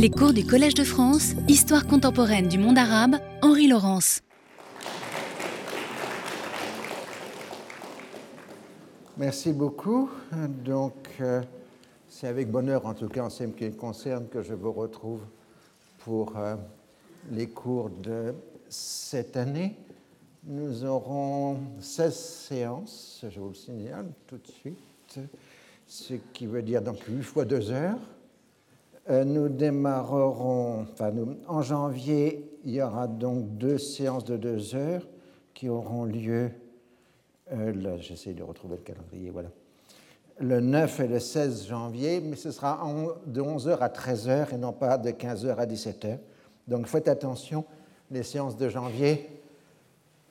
Les cours du Collège de France, Histoire contemporaine du monde arabe, Henri Laurence. Merci beaucoup. Donc, euh, c'est avec bonheur, en tout cas en ce qui me concerne, que je vous retrouve pour euh, les cours de cette année. Nous aurons 16 séances, je vous le signale tout de suite, ce qui veut dire donc 8 fois 2 heures. Euh, nous démarrerons, enfin, en janvier, il y aura donc deux séances de 2 heures qui auront lieu, euh, j'essaie de retrouver le calendrier, voilà, le 9 et le 16 janvier, mais ce sera de 11h à 13h et non pas de 15h à 17h. Donc faites attention, les séances de janvier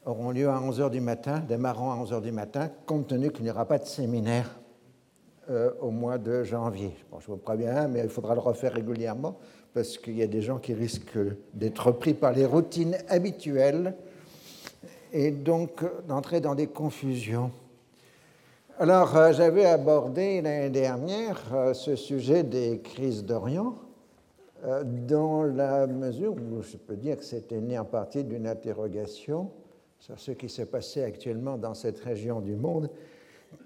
auront lieu à 11h du matin, démarrant à 11h du matin, compte tenu qu'il n'y aura pas de séminaire euh, au mois de janvier. Bon, je vous préviens, mais il faudra le refaire régulièrement parce qu'il y a des gens qui risquent d'être pris par les routines habituelles et donc d'entrer dans des confusions. Alors, euh, j'avais abordé l'année dernière euh, ce sujet des crises d'Orient dans la mesure où je peux dire que c'était né en partie d'une interrogation sur ce qui se passait actuellement dans cette région du monde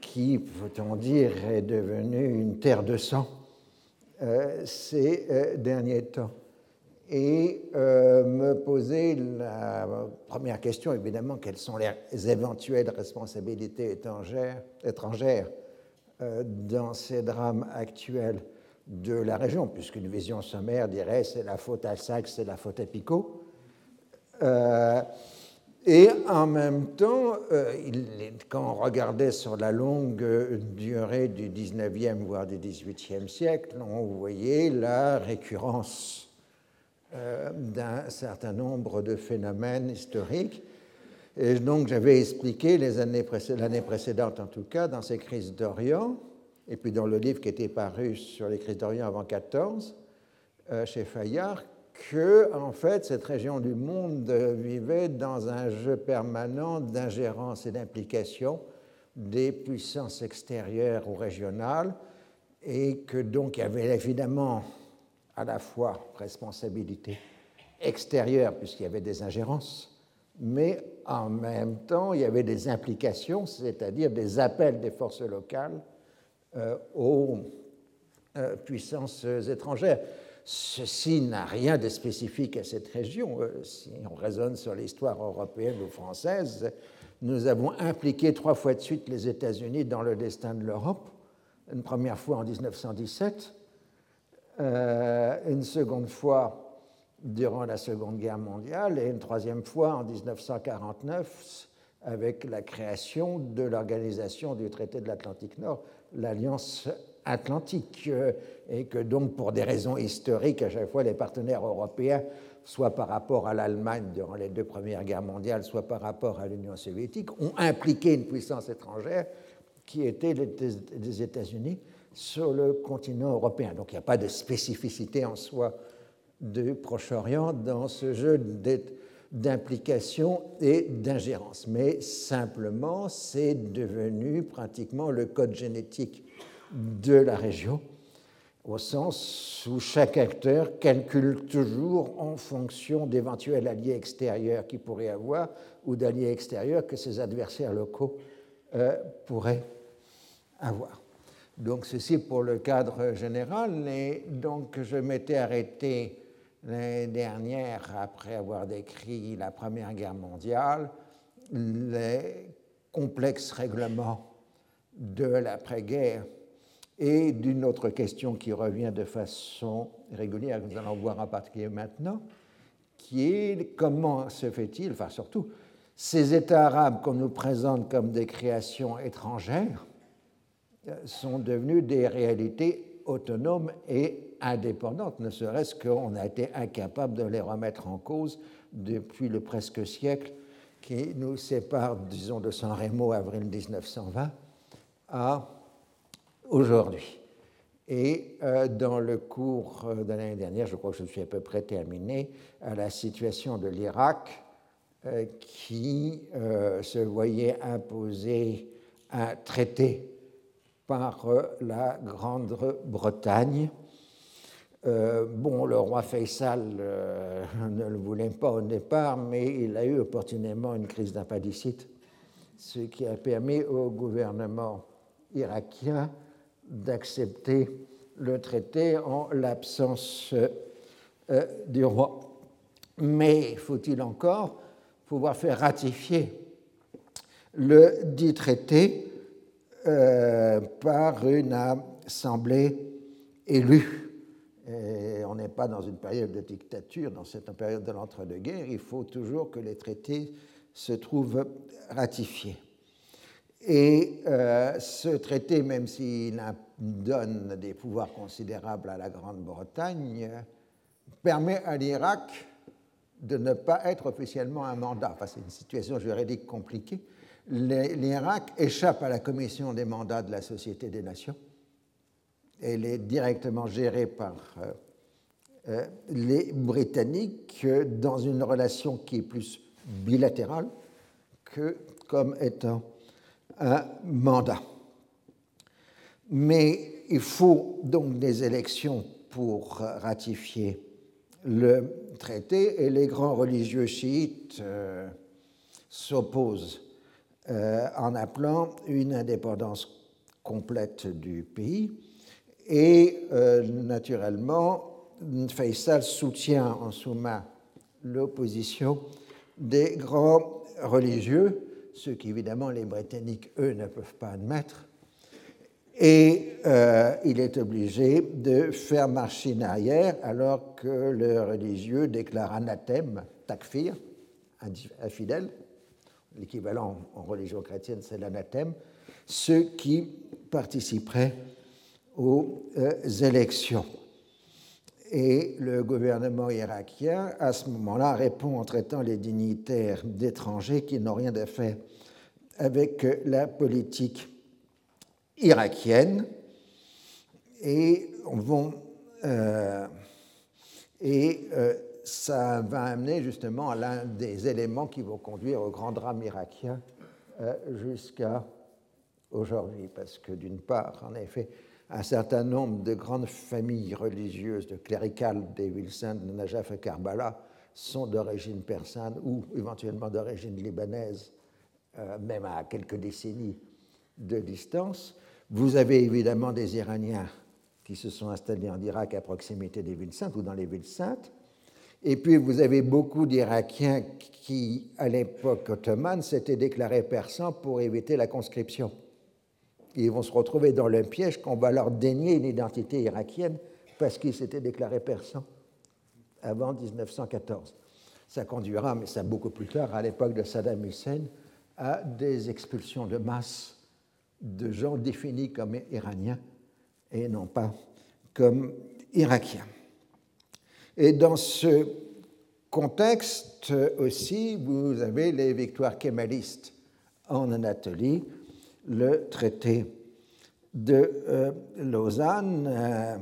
qui, peut-on dire, est devenue une terre de sang euh, ces euh, derniers temps. Et euh, me poser la première question, évidemment, quelles sont les éventuelles responsabilités étrangères, dans ces drames actuels de la région, puisqu'une vision sommaire dirait c'est la faute à Saxe, c'est la faute à Picot. Et en même temps, euh, quand on regardait sur la longue durée du 19e, voire du 18e siècle, on voyait la récurrence euh, d'un certain nombre de phénomènes historiques. Et donc j'avais expliqué l'année précédente, en tout cas, dans ces crises d'Orient, et puis dans le livre qui était paru sur les crises d'Orient avant 14, euh, chez Fayard, que, en fait, cette région du monde vivait dans un jeu permanent d'ingérence et d'implication des puissances extérieures ou régionales, et que donc il y avait évidemment à la fois responsabilité extérieure, puisqu'il y avait des ingérences, mais en même temps, il y avait des implications, c'est-à-dire des appels des forces locales euh, aux euh, puissances étrangères. Ceci n'a rien de spécifique à cette région. Euh, si on raisonne sur l'histoire européenne ou française, nous avons impliqué trois fois de suite les États-Unis dans le destin de l'Europe. Une première fois en 1917, euh, une seconde fois durant la Seconde Guerre mondiale et une troisième fois en 1949 avec la création de l'organisation du traité de l'Atlantique Nord, l'Alliance atlantique, euh, et que donc pour des raisons historiques, à chaque fois les partenaires européens, soit par rapport à l'Allemagne durant les deux premières guerres mondiales, soit par rapport à l'Union soviétique, ont impliqué une puissance étrangère qui était les États-Unis sur le continent européen. Donc il n'y a pas de spécificité en soi du Proche-Orient dans ce jeu d'implication et d'ingérence, mais simplement c'est devenu pratiquement le code génétique de la région, au sens où chaque acteur calcule toujours en fonction d'éventuels alliés extérieurs qu'il pourrait avoir ou d'alliés extérieurs que ses adversaires locaux euh, pourraient avoir. Donc ceci pour le cadre général. Et donc je m'étais arrêté l'année dernière, après avoir décrit la Première Guerre mondiale, les complexes règlements de l'après-guerre et d'une autre question qui revient de façon régulière, que nous allons voir en particulier maintenant, qui est comment se fait-il, enfin surtout, ces États arabes qu'on nous présente comme des créations étrangères euh, sont devenus des réalités autonomes et indépendantes, ne serait-ce qu'on a été incapable de les remettre en cause depuis le presque siècle qui nous sépare, disons, de San Remo, avril 1920, à aujourd'hui. Et euh, dans le cours euh, de l'année dernière, je crois que je suis à peu près terminé, à la situation de l'Irak euh, qui se voyait imposer un traité par la Grande-Bretagne Euh, bon, le roi Faisal euh, ne le voulait pas au départ, mais il a eu opportunément une crise d'appendicite, ce qui a permis au gouvernement irakien d'accepter le traité en l'absence euh, du roi. Mais faut-il encore pouvoir faire ratifier le dit traité par une assemblée élue? On n'est pas dans une période de dictature, dans cette période de l'entre-deux-guerres, il faut toujours que les traités se trouvent ratifiés. Et euh, ce traité, même s'il donne des pouvoirs considérables à la Grande-Bretagne, permet à l'Irak de ne pas être officiellement un mandat. Enfin, c'est une situation juridique compliquée. L'Irak échappe à la commission des mandats de la Société des Nations elle est directement gérée par euh, euh, les Britanniques dans une relation qui est plus bilatérale que comme étant un mandat. Mais il faut donc des élections pour ratifier le traité et les grands religieux chiites euh, s'opposent en appelant une indépendance complète du pays et euh, naturellement, Faisal soutient en sous-main l'opposition des grands religieux, ce qu'évidemment les Britanniques, eux, ne peuvent pas admettre. Et euh, il est obligé de faire machine arrière alors que le religieux déclare anathème, takfir, infidèle, l'équivalent en religion chrétienne c'est l'anathème, ceux qui participeraient aux euh, élections. Et le gouvernement irakien, à ce moment-là, répond en traitant les dignitaires d'étrangers qui n'ont rien à faire avec la politique irakienne. Et, vont, euh, et euh, ça va amener justement à l'un des éléments qui vont conduire au grand drame irakien jusqu'à aujourd'hui. Parce que d'une part, en effet, un certain nombre de grandes familles religieuses, de cléricales des villes saintes de Najaf et Karbala sont d'origine persane ou éventuellement d'origine libanaise, euh, même à quelques décennies de distance. Vous avez évidemment des Iraniens qui se sont installés en Irak à proximité des villes saintes ou dans les villes saintes. Et puis vous avez beaucoup d'Irakiens qui, à l'époque ottomane, s'étaient déclarés persans pour éviter la conscription ils vont se retrouver dans le piège qu'on va leur dénier une identité irakienne parce qu'ils s'étaient déclarés persans avant 1914. Ça conduira, mais ça beaucoup plus tard, à l'époque de Saddam Hussein, à des expulsions de masse de gens définis comme iraniens et non pas comme irakiens. Et dans ce contexte aussi, vous avez les victoires kémalistes en Anatolie, le traité de euh, Lausanne. Euh,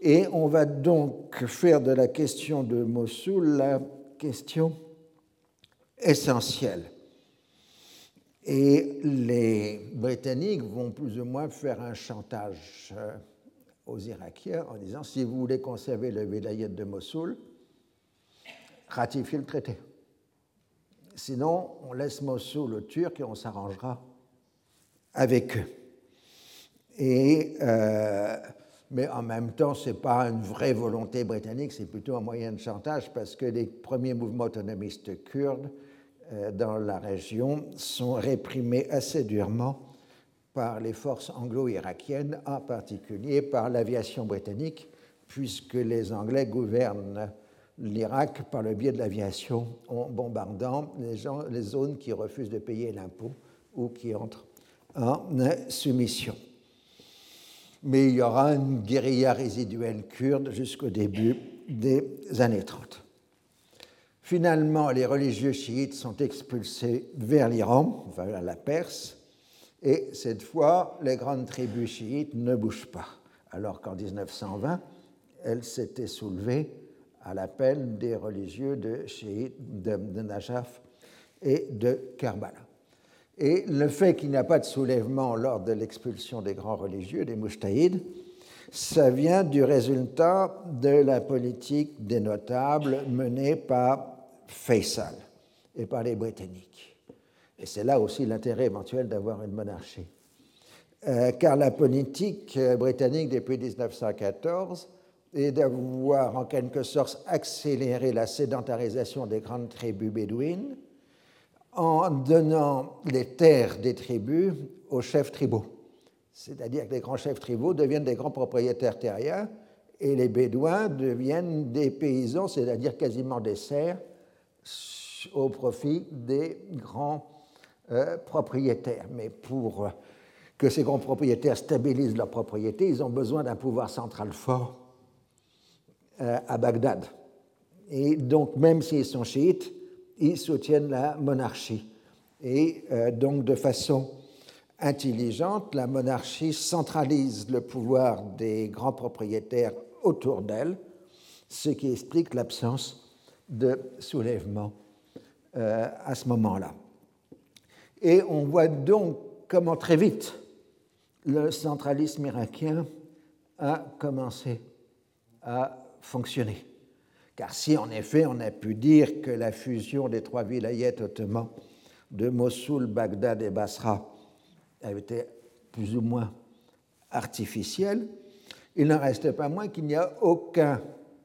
et on va donc faire de la question de Mossoul la question essentielle. Et les Britanniques vont plus ou moins faire un chantage euh, aux Irakiens en disant si vous voulez conserver le vilayet de Mossoul, ratifiez le traité. Sinon, on laisse Mossoul aux Turcs et on s'arrangera avec eux. Euh, mais en même temps, ce n'est pas une vraie volonté britannique, c'est plutôt un moyen de chantage parce que les premiers mouvements autonomistes kurdes euh, dans la région sont réprimés assez durement par les forces anglo-irakiennes, en particulier par l'aviation britannique, puisque les Anglais gouvernent l'Irak par le biais de l'aviation en bombardant les zones qui refusent de payer l'impôt ou qui entrent en soumission. Mais il y aura une guérilla résiduelle kurde jusqu'au début des années 30. Finalement, les religieux chiites sont expulsés vers l'Iran, vers la Perse, et cette fois, les grandes tribus chiites ne bougent pas, alors qu'en 1920, elles s'étaient soulevées à l'appel des religieux de, chiites de, de Najaf et de Karbala. Et le fait qu'il n'y a pas de soulèvement lors de l'expulsion des grands religieux, des mouchtaïdes, ça vient du résultat de la politique des notables menée par Faisal et par les Britanniques. Et c'est là aussi l'intérêt éventuel d'avoir une monarchie. Euh, car la politique britannique depuis 1914 est d'avoir en quelque sorte accéléré la sédentarisation des grandes tribus bédouines en donnant les terres des tribus aux chefs tribaux. C'est-à-dire que les grands chefs tribaux deviennent des grands propriétaires terriens et les Bédouins deviennent des paysans, c'est-à-dire quasiment des serfs, au profit des grands euh, propriétaires. Mais pour que ces grands propriétaires stabilisent leur propriété, ils ont besoin d'un pouvoir central fort euh, à Bagdad. Et donc, même s'ils sont chiites, ils soutiennent la monarchie. Et euh, donc, de façon intelligente, la monarchie centralise le pouvoir des grands propriétaires autour d'elle, ce qui explique l'absence de soulèvement euh, à ce moment-là. Et on voit donc comment très vite le centralisme irakien a commencé à fonctionner. Car si en effet on a pu dire que la fusion des trois vilayettes ottomans de Mossoul, Bagdad et Basra avait été plus ou moins artificielle, il n'en reste pas moins qu'il n'y a aucun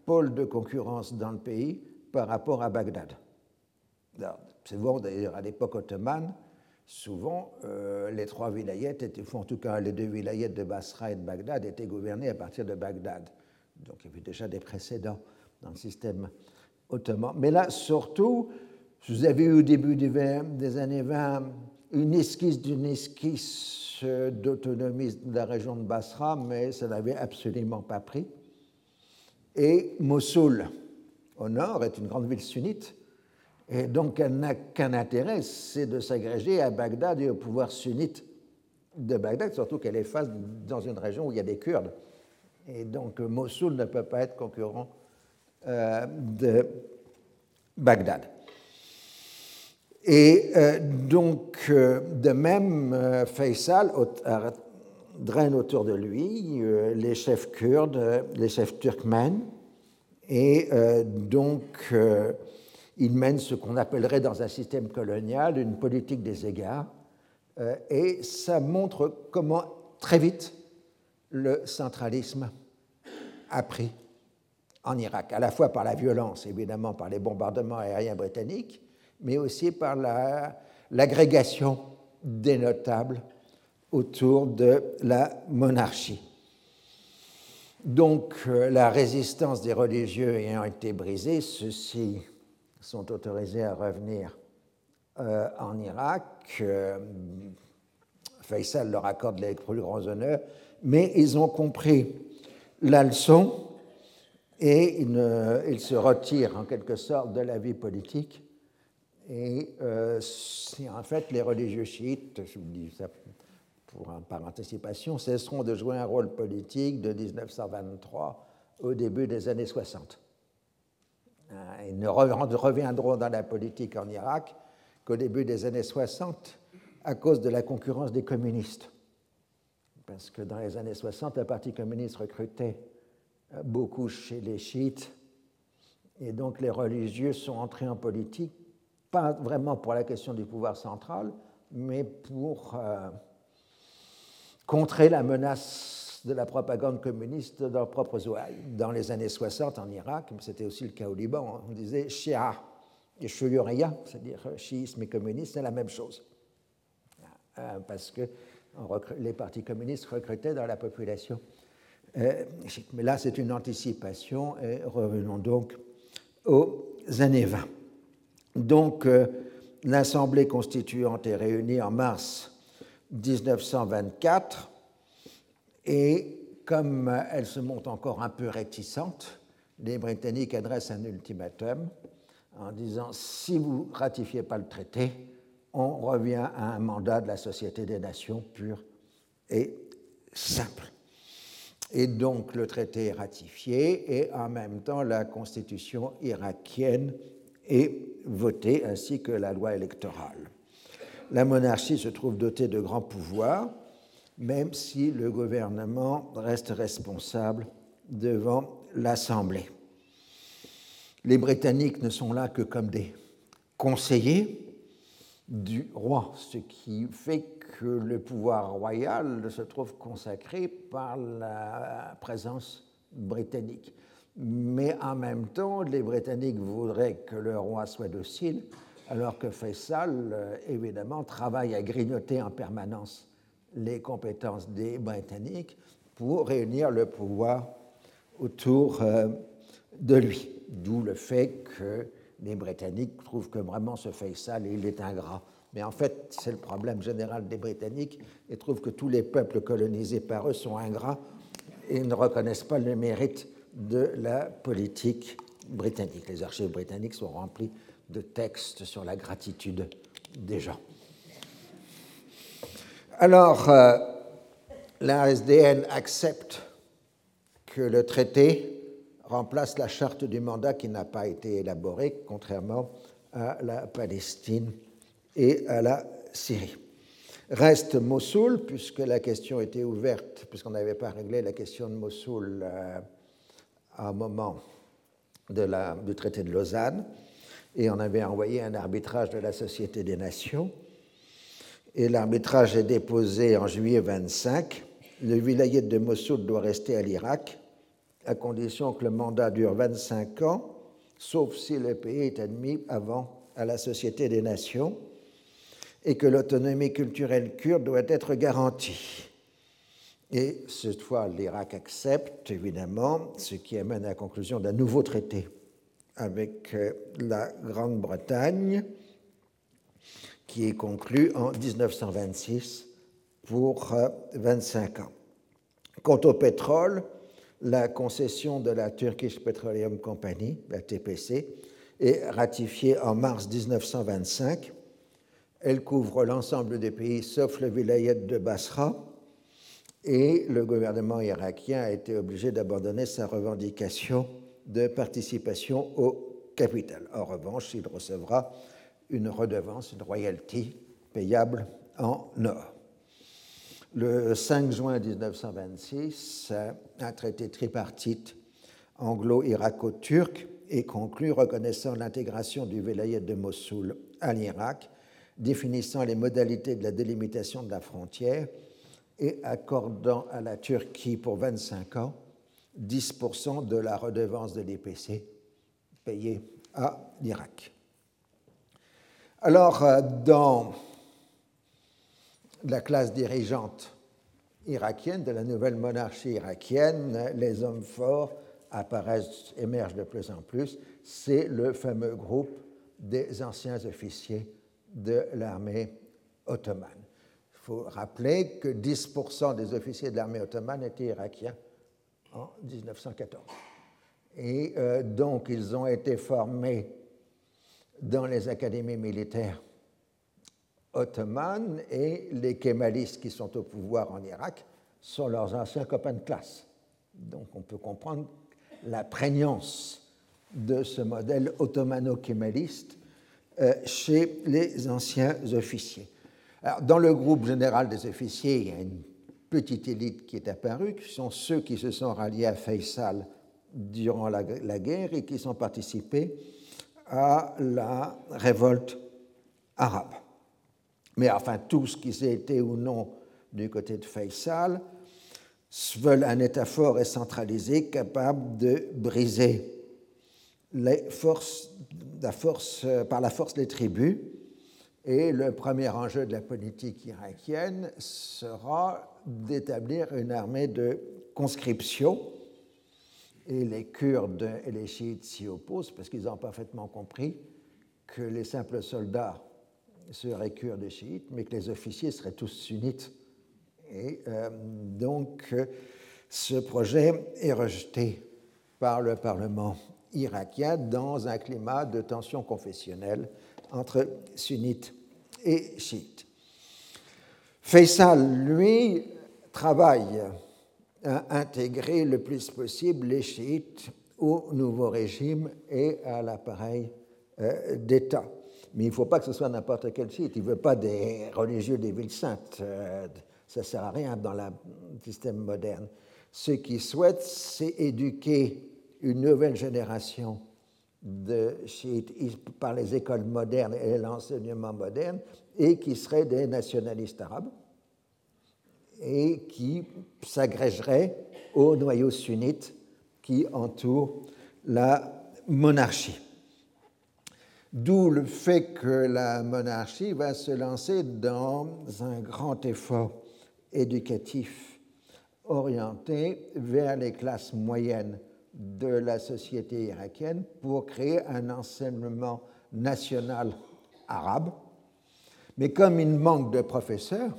pôle de concurrence dans le pays par rapport à Bagdad. C'est bon d'ailleurs à l'époque ottomane, souvent euh, les trois vilayettes, étaient, en tout cas les deux vilayettes de Basra et de Bagdad, étaient gouvernées à partir de Bagdad. Donc il y avait déjà des précédents dans le système ottoman. Mais là, surtout, vous avez eu au début des années 20 une esquisse d'une esquisse d'autonomie de la région de Basra, mais ça n'avait absolument pas pris. Et Mossoul, au nord, est une grande ville sunnite, et donc elle n'a qu'un intérêt, c'est de s'agréger à Bagdad et au pouvoir sunnite de Bagdad, surtout qu'elle est face dans une région où il y a des Kurdes. Et donc Mossoul ne peut pas être concurrent de Bagdad. Et euh, donc, euh, de même, euh, Faisal draine autour de lui les chefs kurdes, les chefs turkmènes, et donc il mène ce qu'on appellerait dans un système colonial une politique des égards, et ça montre comment très vite le centralisme a pris en Irak, à la fois par la violence, évidemment par les bombardements aériens britanniques, mais aussi par l'agrégation des notables autour de la monarchie. Donc euh, la résistance des religieux ayant été brisée, ceux-ci sont autorisés à revenir euh, en Irak. Euh, Faisal leur accorde les plus grands honneurs, mais ils ont compris la leçon et ils se retirent en quelque sorte de la vie politique et euh, en fait, les religieux chiites, je vous dis ça pour, par anticipation, cesseront de jouer un rôle politique de 1923 au début des années 60. Euh, ils ne reviendront dans la politique en Irak qu'au début des années 60 à cause de la concurrence des communistes. Parce que dans les années 60, le Parti communiste recrutait beaucoup chez les chiites, et donc les religieux sont entrés en politique pas vraiment pour la question du pouvoir central, mais pour euh, contrer la menace de la propagande communiste dans leurs propres ouailles. Dans les années 60 en Irak, c'était aussi le cas au Liban, on disait Shia et Shuyuriya, c'est-à-dire chiisme et communisme, c'est la même chose. Euh, parce que les partis communistes recrutaient dans la population. Euh, mais là, c'est une anticipation et revenons donc aux années 20. Donc, euh, l'Assemblée constituante est réunie en mars 1924 et comme elle se montre encore un peu réticente, les Britanniques adressent un ultimatum en disant si vous ratifiez pas le traité, on revient à un mandat de la Société des Nations pur et simple. Et donc le traité est ratifié et en même temps la constitution irakienne est votée, ainsi que la loi électorale. La monarchie se trouve dotée de grands pouvoirs, même si le gouvernement reste responsable devant l'Assemblée. Les Britanniques ne sont là que comme des conseillers du roi, ce qui fait que le pouvoir royal se trouve consacré par la présence britannique. Mais en même temps, les Britanniques voudraient que le roi soit docile, alors que Faisal, euh, évidemment, travaille à grignoter en permanence les compétences des Britanniques pour réunir le pouvoir autour euh, de lui. D'où le fait que les Britanniques trouvent que vraiment ce Faisal, il est ingrat. Mais en fait, c'est le problème général des Britanniques. Ils trouvent que tous les peuples colonisés par eux sont ingrats et ne reconnaissent pas le mérite de la politique britannique. Les archives britanniques sont remplies de textes sur la gratitude des gens. Alors, euh, la SDN accepte que le traité remplace la charte du mandat qui n'a pas été élaborée, contrairement à la Palestine et à la Syrie. Reste Mossoul, puisque la question était ouverte, puisqu'on n'avait pas réglé la question de Mossoul euh, à un moment de la, du traité de Lausanne, et on avait envoyé un arbitrage de la Société des Nations. Et l'arbitrage est déposé en juillet 25. Le vilayet de Mossoul doit rester à l'Irak, à condition que le mandat dure 25 ans, sauf si le pays est admis avant à la Société des Nations, et que l'autonomie culturelle kurde doit être garantie. Et cette fois, l'Irak accepte, évidemment, ce qui amène à la conclusion d'un nouveau traité avec euh, la Grande-Bretagne, qui est conclu en 1926 pour 25 euh, ans. Quant au pétrole, la concession de la Turkish Petroleum Company, la TPC, est ratifiée en mars 1925. Elle couvre l'ensemble des pays sauf le vilayet de Basra, et le gouvernement irakien a été obligé d'abandonner sa revendication de participation au capital. En revanche, il recevra une redevance, une royalty payable en or. Le 5 juin 1926, un traité tripartite anglo-irako-turc est conclu reconnaissant l'intégration du vilayet de Mossoul à l'Irak, définissant les modalités de la délimitation de la frontière et accordant à la Turquie pour 25 ans 10% de la redevance de l'IPC payée à l'Irak. Alors, euh, dans la classe dirigeante irakienne, de la nouvelle monarchie irakienne, les hommes forts émergent de plus en plus. C'est le fameux groupe des anciens officiers de l'armée ottomane faut rappeler que 10% des officiers de l'armée ottomane étaient irakiens en 1914. Et euh, donc, ils ont été formés dans les académies militaires ottomanes et les kémalistes qui sont au pouvoir en Irak sont leurs anciens copains de classe. Donc, on peut comprendre la prégnance de ce modèle ottomano-kémaliste chez les anciens officiers dans le groupe général des officiers, il y a une petite élite qui est apparue, qui sont ceux qui se sont ralliés à Faisal durant la, guerre et qui sont participés à la révolte arabe. Mais enfin, tous qui été ou non du côté de Faisal veulent un État fort et centralisé capable de briser la force, par la force des tribus et le premier enjeu de la politique irakienne sera d'établir une armée de conscription. Et les Kurdes et les chiites s'y opposent parce qu'ils ont parfaitement compris que les simples soldats seraient kurdes et chiites, mais que les officiers seraient tous sunnites. Et euh, donc, ce projet est rejeté par le Parlement irakien dans un climat de tension confessionnelle entre sunnites et chiites. Faisal, lui, travaille à intégrer le plus possible les chiites au nouveau régime et à l'appareil euh, d'État. Mais il ne faut pas que ce soit n'importe quel chiite. Il ne veut pas des religieux des villes saintes, euh, Ça ne sert à rien dans le système moderne. Ce qu'ils souhaitent, c'est éduquer une nouvelle génération de chiites par les écoles modernes et l'enseignement moderne, et qui seraient des nationalistes arabes, et qui s'agrégeraient au noyau sunnite qui entoure la monarchie. D'où le fait que la monarchie va se lancer dans un grand effort éducatif orienté vers les classes moyennes de la société irakienne pour créer un enseignement national arabe. Mais comme il manque de professeurs,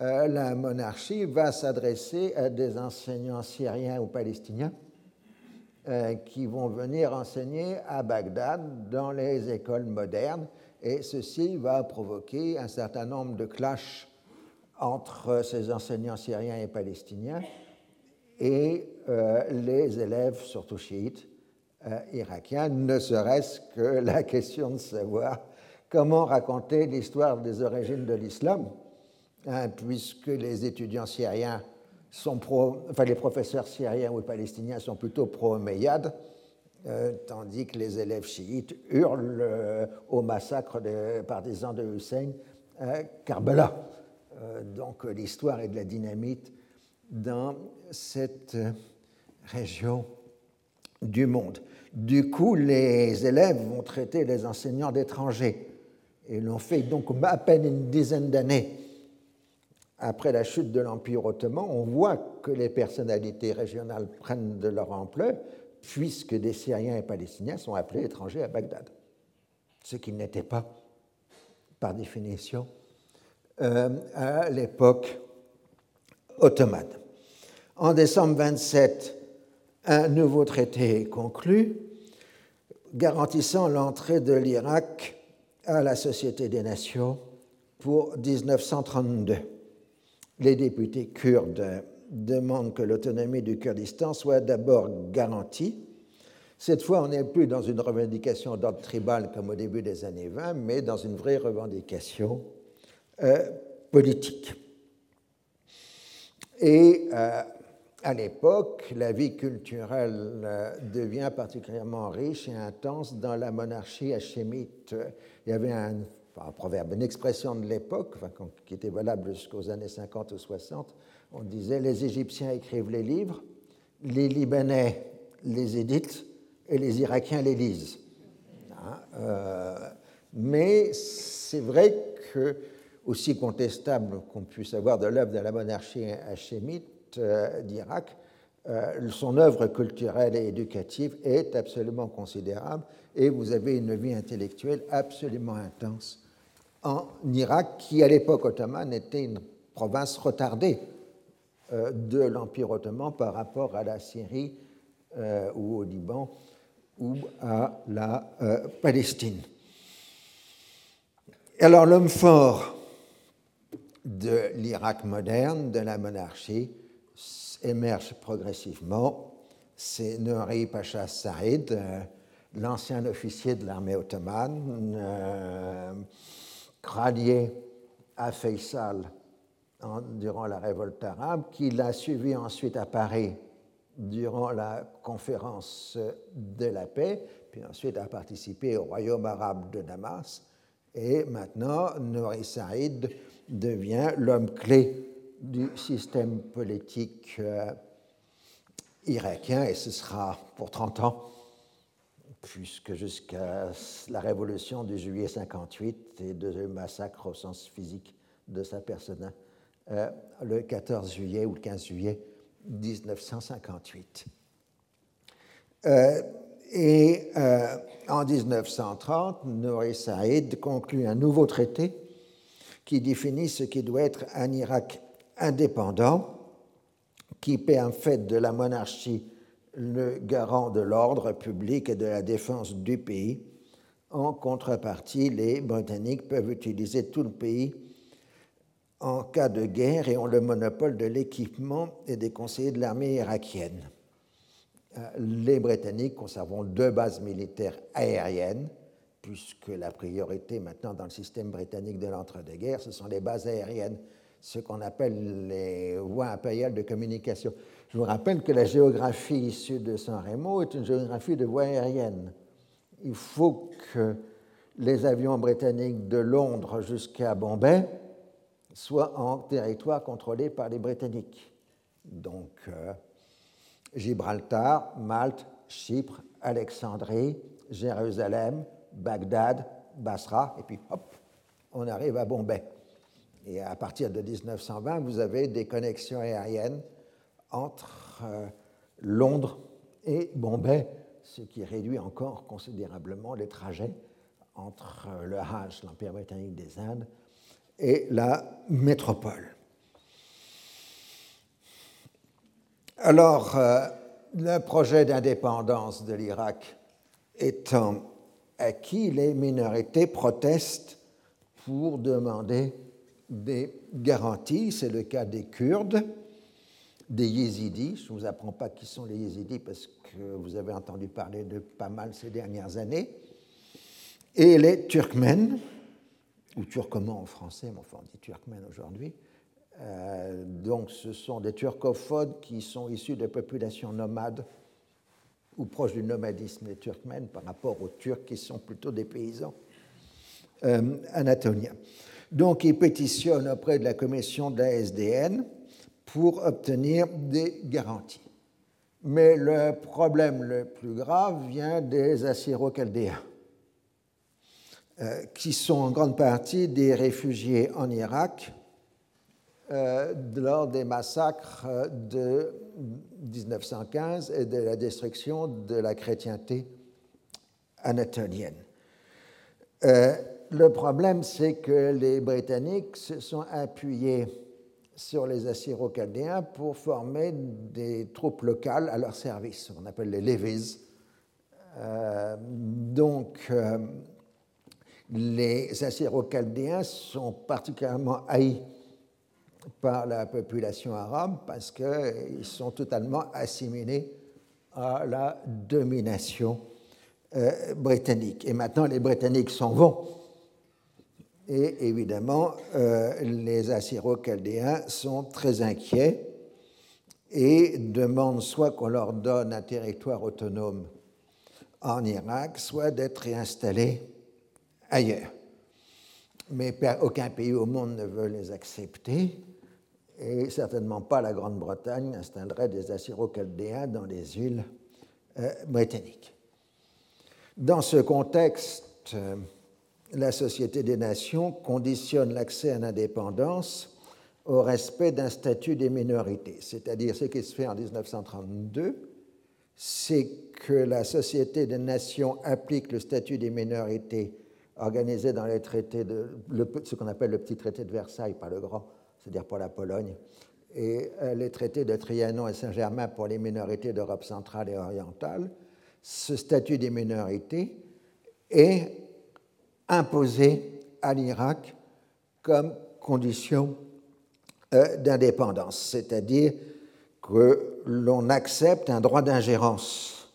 euh, la monarchie va s'adresser à des enseignants syriens ou palestiniens euh, qui vont venir enseigner à Bagdad dans les écoles modernes et ceci va provoquer un certain nombre de clashs entre ces enseignants syriens et palestiniens et euh, les élèves, surtout chiites, irakiens, ne serait-ce que la question de savoir comment raconter l'histoire des origines de l'islam Hein, puisque les étudiants syriens sont pro, enfin les professeurs syriens ou palestiniens sont plutôt pro-Omeyyades, euh, tandis que les élèves chiites hurlent euh, au massacre des partisans de Hussein à Karbala. Euh, donc l'histoire est de la dynamite dans cette région du monde. Du coup, les élèves vont traiter les enseignants d'étrangers. Et l'ont fait donc à peine une dizaine d'années après la chute de l'Empire ottoman, on voit que les personnalités régionales prennent de leur ampleur, puisque des Syriens et Palestiniens sont appelés étrangers à Bagdad, ce qui n'était pas, par définition, euh, à l'époque ottomane. En décembre 27, un nouveau traité est conclu, garantissant l'entrée de l'Irak à la Société des Nations pour 1932 les députés kurdes demandent que l'autonomie du Kurdistan soit d'abord garantie. Cette fois, on n'est plus dans une revendication d'ordre tribal comme au début des années 20, mais dans une vraie revendication euh, politique. Et euh, à l'époque, la vie culturelle euh, devient particulièrement riche et intense dans la monarchie hachémite. Il y avait un proverbe, une expression de l'époque, qui était valable jusqu'aux années 50 ou 60, on disait les Égyptiens écrivent les livres, les Libanais les éditent et les Irakiens les lisent. Hein, euh, mais c'est vrai que, aussi contestable qu'on puisse avoir de l'œuvre de la monarchie hachémite d'Irak, euh, son œuvre culturelle et éducative est absolument considérable et vous avez une vie intellectuelle absolument intense en Irak, qui à l'époque ottomane était une province retardée euh, de l'Empire ottoman par rapport à la Syrie euh, ou au Liban ou à la euh, Palestine. Alors l'homme fort de l'Irak moderne, de la monarchie, émerge progressivement. C'est Nouri Pacha Saïd, l'ancien officier de l'armée ottomane rallié à Faisal durant la révolte arabe, qui l'a suivi ensuite à Paris durant la conférence de la paix, puis ensuite a participé au royaume arabe de Damas. Et maintenant, Nouri Saïd devient l'homme clé du système politique euh, irakien, et ce sera pour 30 ans puisque jusqu'à la révolution du juillet 58 et de massacre au sens physique de sa personne, euh, le 14 juillet ou le 15 juillet 1958. Euh, et en 1930, Nouri Saïd conclut un nouveau traité qui définit ce qui doit être un Irak indépendant, qui paie en fait de la monarchie le garant de l'ordre public et de la défense du pays. En contrepartie, les Britanniques peuvent utiliser tout le pays en cas de guerre et ont le monopole de l'équipement et des conseillers de l'armée irakienne. Euh, les Britanniques conserveront deux bases militaires aériennes, puisque la priorité maintenant dans le système britannique de l'entre-deux-guerres, ce sont les bases aériennes ce qu'on appelle les voies impériales de communication. Je vous rappelle que la géographie issue de San Remo est une géographie de voies aériennes. Il faut que les avions britanniques de Londres jusqu'à Bombay soient en territoire contrôlé par les Britanniques. Donc, euh, Gibraltar, Malte, Chypre, Alexandrie, Jérusalem, Bagdad, Basra, et puis hop, on arrive à Bombay. Et à partir de 1920, vous avez des connexions aériennes entre euh, Londres et Bombay, ce qui réduit encore considérablement les trajets entre euh, le Hajj, l'Empire britannique des Indes, et la métropole. Alors, euh, le projet d'indépendance de l'Irak étant acquis, les minorités protestent pour demander des garanties. C'est le cas des Kurdes, des Yézidis. Je ne vous apprends pas qui sont les Yézidis parce que vous avez entendu parler de pas mal ces dernières années. Et les Turkmènes, ou Turcomans en français, mais enfin on dit Turkmènes aujourd'hui. Euh, donc ce sont des turcophones qui sont issus de populations nomades ou proches du nomadisme des Turkmènes par rapport aux Turcs qui sont plutôt des paysans euh, anatoliens. Donc ils pétitionnent auprès de la commission de la SDN pour obtenir des garanties. Mais le problème le plus grave vient des Assyro-Chaldéens, euh, qui sont en grande partie des réfugiés en Irak euh, lors des massacres de 1915 et de la destruction de la chrétienté anatolienne. Euh, le problème, c'est que les Britanniques se sont appuyés sur les Assyro-Chaldéens pour former des troupes locales à leur service, on appelle les levies. Euh, donc, euh, les Assyro-Chaldéens sont particulièrement haïs par la population arabe parce qu'ils sont totalement assimilés à la domination euh, britannique. Et maintenant, les Britanniques s'en vont et évidemment, euh, les Assyro-Chaldéens sont très inquiets et demandent soit qu'on leur donne un territoire autonome en Irak, soit d'être réinstallés ailleurs. Mais aucun pays au monde ne veut les accepter et certainement pas la Grande-Bretagne installerait des Assyro-Chaldéens dans les îles euh, britanniques. Dans ce contexte, euh, la Société des Nations conditionne l'accès à l'indépendance au respect d'un statut des minorités. C'est-à-dire ce qui se fait en 1932, c'est que la Société des Nations applique le statut des minorités organisé dans les traités de ce qu'on appelle le petit traité de Versailles, par le grand, c'est-à-dire pour la Pologne, et euh, les traités de Trianon et Saint-Germain pour les minorités d'Europe centrale et orientale. Ce statut des minorités est imposé à l'Irak comme condition euh, d'indépendance, c'est-à-dire que l'on accepte un droit d'ingérence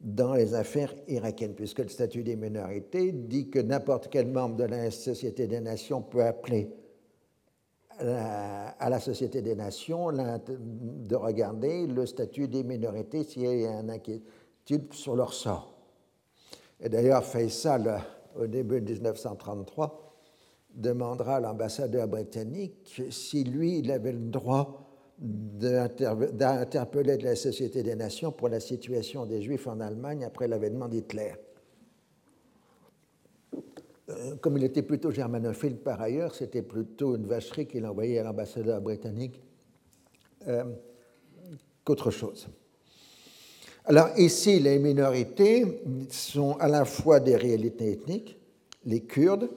dans les affaires irakiennes, puisque le statut des minorités dit que n'importe quel membre de la Société des Nations peut appeler à la Société des Nations de regarder le statut des minorités s'il y a une inquiétude sur leur sort. Et d'ailleurs, Faisal au début de 1933, demandera à l'ambassadeur britannique si lui, il avait le droit d'interpeller la Société des Nations pour la situation des Juifs en Allemagne après l'avènement d'Hitler. Euh, comme il était plutôt germanophile par ailleurs, c'était plutôt une vacherie qu'il envoyait à l'ambassadeur britannique euh, qu'autre chose. Alors ici, les minorités sont à la fois des réalités ethniques, les Kurdes,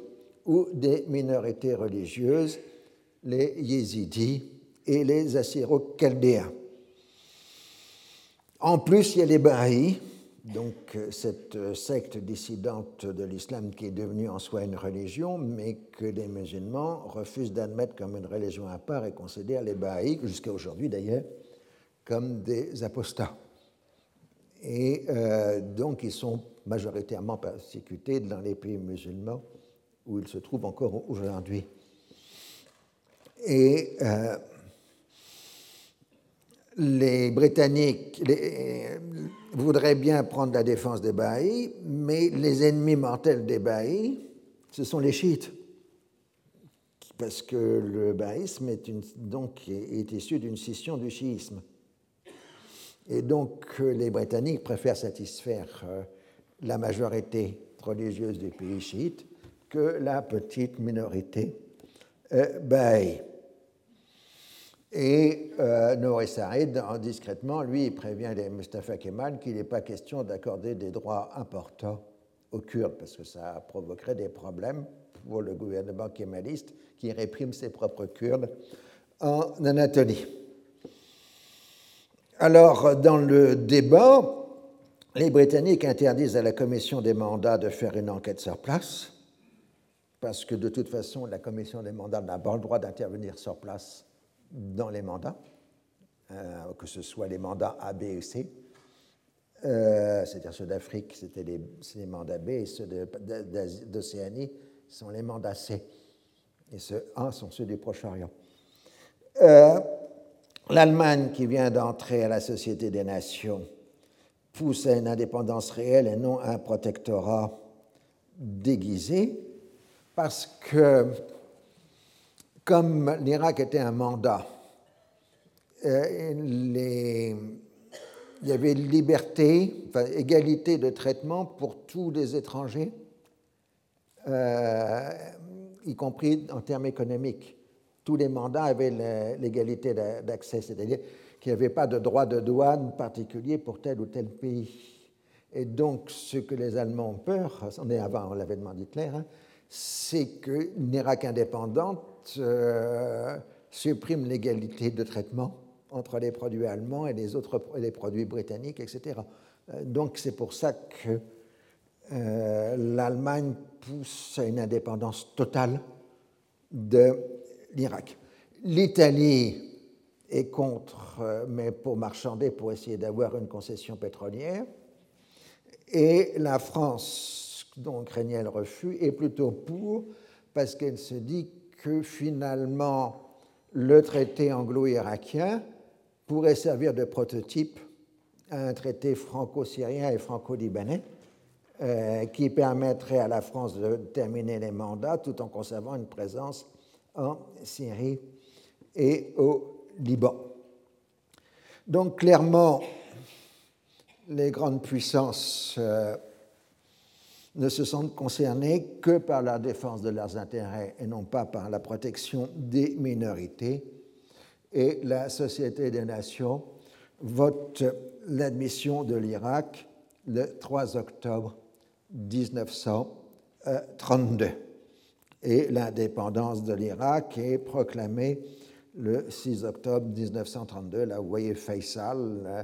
ou des minorités religieuses, les Yézidis et les Assyro-Chaldéens. En plus, il y a les Baha'is, donc cette secte dissidente de l'islam qui est devenue en soi une religion, mais que les musulmans refusent d'admettre comme une religion à part et considèrent les Baha'is, jusqu'à aujourd'hui d'ailleurs, comme des apostats et euh, donc ils sont majoritairement persécutés dans les pays musulmans où ils se trouvent encore aujourd'hui. Et les Britanniques voudraient bien prendre la défense des Bahis, mais les ennemis mortels des Bahis, ce sont les chiites. Parce que le bahisme est, est issu d'une scission du chiisme. Et donc les Britanniques préfèrent satisfaire euh, la majorité religieuse des pays chiites que la petite minorité euh, et euh, Nouri Saïd, discrètement, lui, prévient les Mustafa Kemal qu'il n'est pas question d'accorder des droits importants aux Kurdes, parce que ça provoquerait des problèmes pour le gouvernement kémaliste qui réprime ses propres Kurdes en Anatolie. Alors, dans le débat, les Britanniques interdisent à la commission des mandats de faire une enquête sur place, parce que de toute façon, la commission des mandats n'a pas le droit d'intervenir sur place dans les mandats, euh, que ce soit les mandats A, B et C. Euh, c'est-à-dire ceux d'Afrique, c'était les, mandats B, et ceux d'Océanie sont les mandats C. Et ceux A sont ceux du Proche-Orient. Euh, L'Allemagne, qui vient d'entrer à la Société des Nations, pousse à une indépendance réelle et non à un protectorat déguisé, parce que comme l'Irak était un mandat, euh, il y avait liberté, égalité de traitement pour tous les étrangers, euh, y compris en termes économiques. Tous les mandats avaient l'égalité d'accès, c'est-à-dire qu'il n'y avait pas de droit de douane particulier pour tel ou tel pays. Et donc, ce que les Allemands ont peur, on est avant l'avènement d'Hitler, hein, c'est qu'une Irak indépendante euh, supprime l'égalité de traitement entre les produits allemands et les autres les produits britanniques, etc. Euh, donc c'est pour ça que euh, l'Allemagne pousse à une indépendance totale de l'Irak. L'Italie est contre, mais pour marchander, pour essayer d'avoir une concession pétrolière. Et la France dont craignait le refus, est plutôt pour, parce qu'elle se dit que finalement le traité anglo-irakien pourrait servir de prototype à un traité franco-syrien et franco-libanais euh, qui permettrait à la France de terminer les mandats tout en conservant une présence en Syrie et au Liban. Donc clairement, les grandes puissances euh, ne se sentent concernés que par la défense de leurs intérêts et non pas par la protection des minorités. Et la Société des Nations vote l'admission de l'Irak le 3 octobre 1932. Et l'indépendance de l'Irak est proclamée le 6 octobre 1932. Là, vous voyez Faisal euh,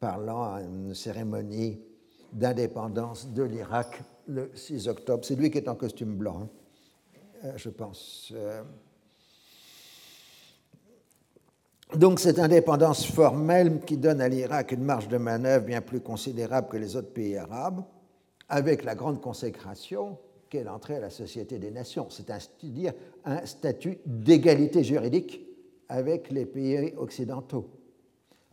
parlant à une cérémonie d'indépendance de l'Irak le 6 octobre. C'est lui qui est en costume blanc, hein, euh, je pense. Euh. Donc cette indépendance formelle qui donne à l'Irak une marge de manœuvre bien plus considérable que les autres pays arabes, avec la grande consécration l'entrée à la Société des Nations, c'est-à-dire un statut d'égalité juridique avec les pays occidentaux.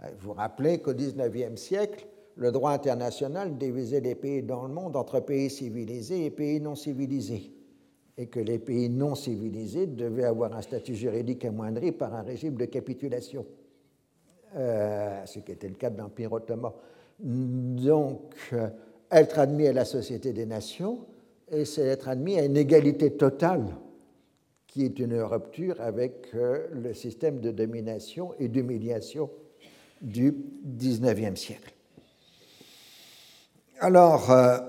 Euh, vous vous rappelez qu'au XIXe siècle, le droit international divisait les pays dans le monde entre pays civilisés et pays non civilisés, et que les pays non civilisés devaient avoir un statut juridique amoindri par un régime de capitulation, euh, ce qui était le cas de l'Empire ottoman. Donc, euh, être admis à la Société des Nations, et c'est être admis à une égalité totale, qui est une rupture avec euh, le système de domination et d'humiliation du XIXe siècle. Alors, euh,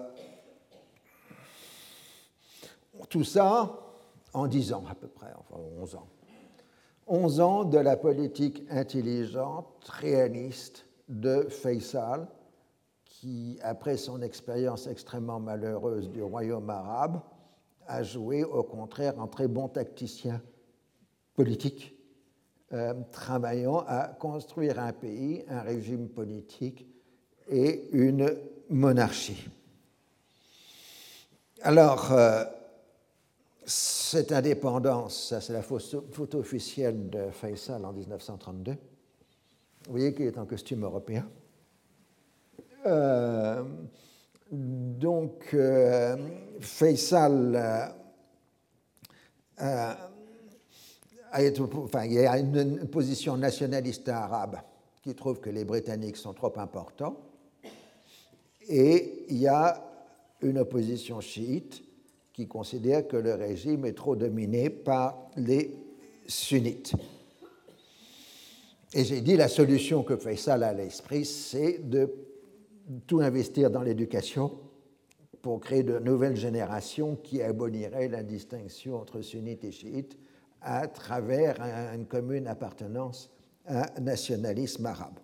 tout ça en 10 ans à peu près, enfin 11 ans. 11 ans de la politique intelligente, réaliste de Faisal, qui, après son expérience extrêmement malheureuse du royaume arabe, a joué au contraire un très bon tacticien politique, euh, travaillant à construire un pays, un régime politique et une monarchie. Alors, euh, cette indépendance, c'est la photo officielle de Faisal en 1932. Vous voyez qu'il est en costume européen. Euh, donc, euh, Faisal euh, enfin, il y a une position nationaliste arabe qui trouve que les Britanniques sont trop importants, et il y a une opposition chiite qui considère que le régime est trop dominé par les sunnites. Et j'ai dit, la solution que Faisal a à l'esprit, c'est de tout investir dans l'éducation pour créer de nouvelles générations qui aboliraient la distinction entre sunnites et chiites à travers une commune appartenance à un nationalisme arabe.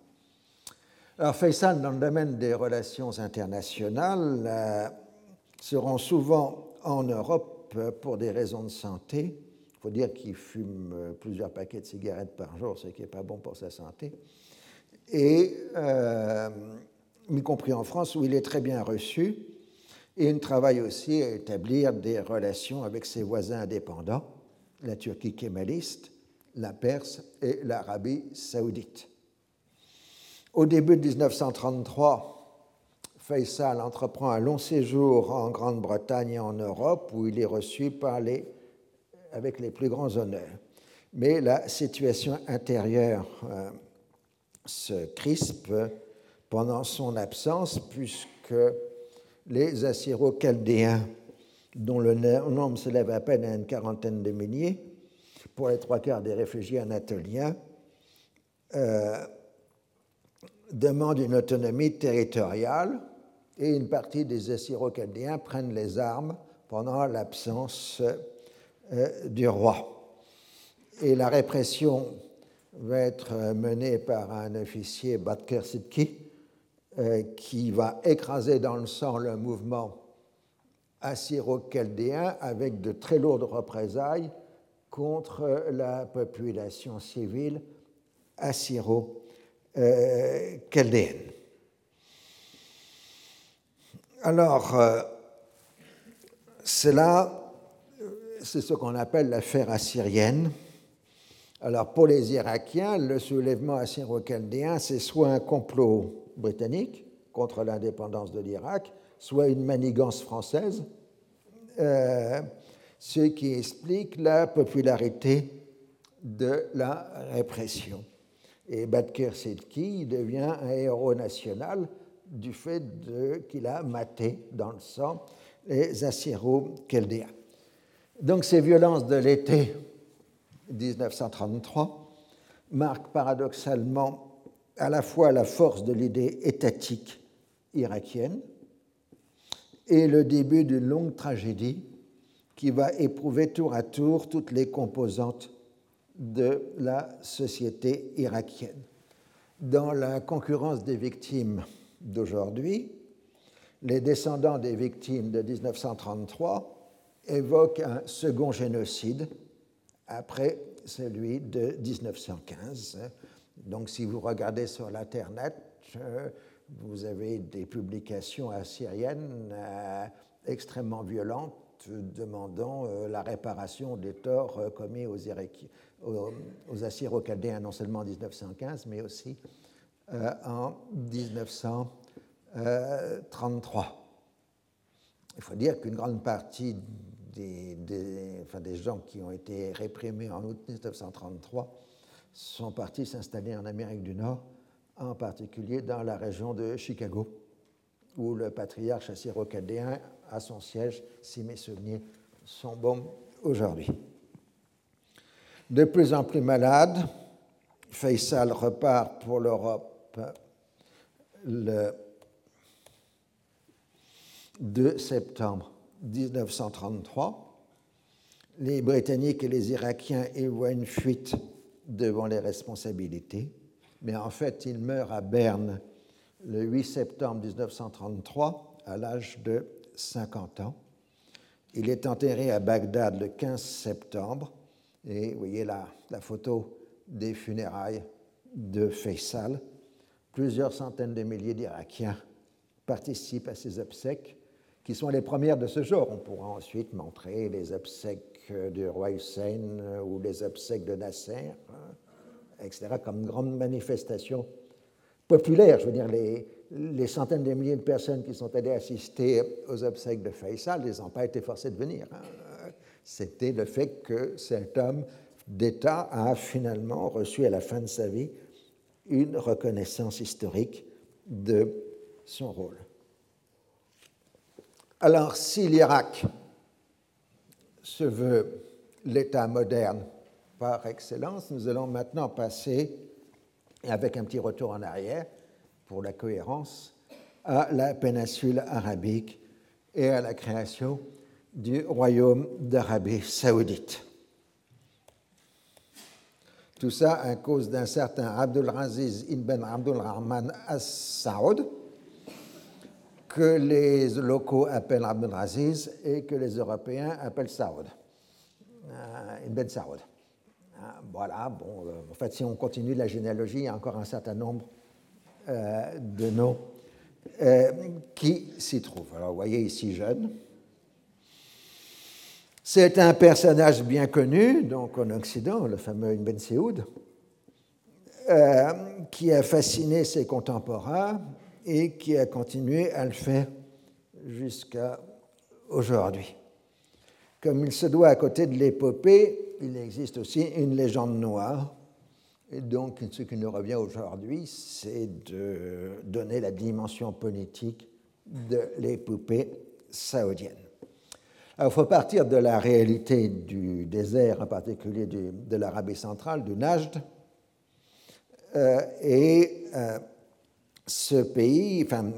Alors Faisal, dans le domaine des relations internationales, euh, seront souvent en Europe pour des raisons de santé. Il faut dire qu'il fume euh, plusieurs paquets de cigarettes par jour, ce qui n'est pas bon pour sa santé. Et, euh, y compris en France, où il est très bien reçu. Et il travaille aussi à établir des relations avec ses voisins indépendants, la Turquie kémaliste, la Perse et l'Arabie saoudite. Au début de 1933, Faisal entreprend un long séjour en Grande-Bretagne et en Europe où il est reçu avec les plus grands honneurs. Mais la situation intérieure euh, se crispe pendant son absence puisque les Assyro-Chaldéens, dont le nombre s'élève à peine à une quarantaine de milliers, pour les trois quarts des réfugiés anatoliens, euh, demandent une autonomie territoriale et une partie des Assyro-Chaldéens prennent les armes pendant l'absence euh, du roi. Et la répression va être menée par un officier, Batker Sidki, euh, qui va écraser dans le sang le mouvement assyro-chaldéen avec de très lourdes représailles contre la population civile assyro-chaldéenne. Alors, euh, cela, c'est ce qu'on appelle l'affaire assyrienne. Alors, pour les Irakiens, le soulèvement assyro-chaldéen, c'est soit un complot britannique contre l'indépendance de l'Irak, soit une manigance française, euh, ce qui explique la popularité de la répression. Et Badker Sidki devient un héros national du fait qu'il a maté dans le sang les Assyro-Chaldéens. Donc ces violences de l'été 1933 marquent paradoxalement à la fois la force de l'idée étatique irakienne et le début d'une longue tragédie qui va éprouver tour à tour toutes les composantes de la société irakienne. Dans la concurrence des victimes d'aujourd'hui, les descendants des victimes de 1933 évoquent un second génocide après celui de 1915. Donc si vous regardez sur l'Internet, euh, vous avez des publications assyriennes euh, extrêmement violentes demandant euh, la réparation des torts commis aux, aux Assyro-Chaldéens non seulement en 1915, mais aussi en 1933. Il faut dire qu'une grande partie des, gens qui ont été réprimés en août 1933 sont partis s'installer en Amérique du Nord, en particulier dans la région de Chicago, où le patriarche assyro-chaldéen a son siège, si mes souvenirs sont bons aujourd'hui. De plus en plus malade, Faisal repart pour l'Europe le 2 septembre 1933, les Britanniques et les Irakiens y voient une fuite devant les responsabilités, mais en fait, il meurt à Berne le 8 septembre 1933 à l'âge de 50 ans. Il est enterré à Bagdad le 15 septembre, et vous voyez la, la photo des funérailles de Faisal plusieurs centaines de milliers d'Irakiens participent à ces obsèques qui sont les premières de ce genre. On pourra ensuite montrer les obsèques du roi Hussein ou les obsèques de Nasser, etc., comme grande manifestation populaire. Je veux dire, les, les centaines de milliers de personnes qui sont allées assister aux obsèques de Faisal, ils n'ont pas été forcés de venir. Hein. C'était le fait que cet homme d'État a finalement reçu à la fin de sa vie une reconnaissance historique de son rôle. Alors, si l'Irak se veut l'État moderne par excellence, nous allons maintenant passer, avec un petit retour en arrière pour la cohérence, à la péninsule arabique et à la création du royaume d'Arabie saoudite. Tout ça à cause d'un certain Abdulaziz ibn Abdulrahman as-Saoud, que les locaux appellent Abdulaziz et que les Européens appellent Saoud, euh, ibn Saoud. Euh, voilà, bon, euh, en fait, si on continue la généalogie, il y a encore un certain nombre de noms qui s'y trouvent. Alors, vous voyez ici jeune, c'est un personnage bien connu, donc en Occident, le fameux Ibn Saoud, qui a fasciné ses contemporains et qui a continué à le faire jusqu'à aujourd'hui. Comme il se doit à côté de l'épopée, il existe aussi une légende noire. Et donc, ce qui nous revient aujourd'hui, c'est de donner la dimension politique de l'épopée saoudienne il faut partir de la réalité du désert, en particulier de l'Arabie centrale, du Najd. Euh, et euh, ce pays, enfin,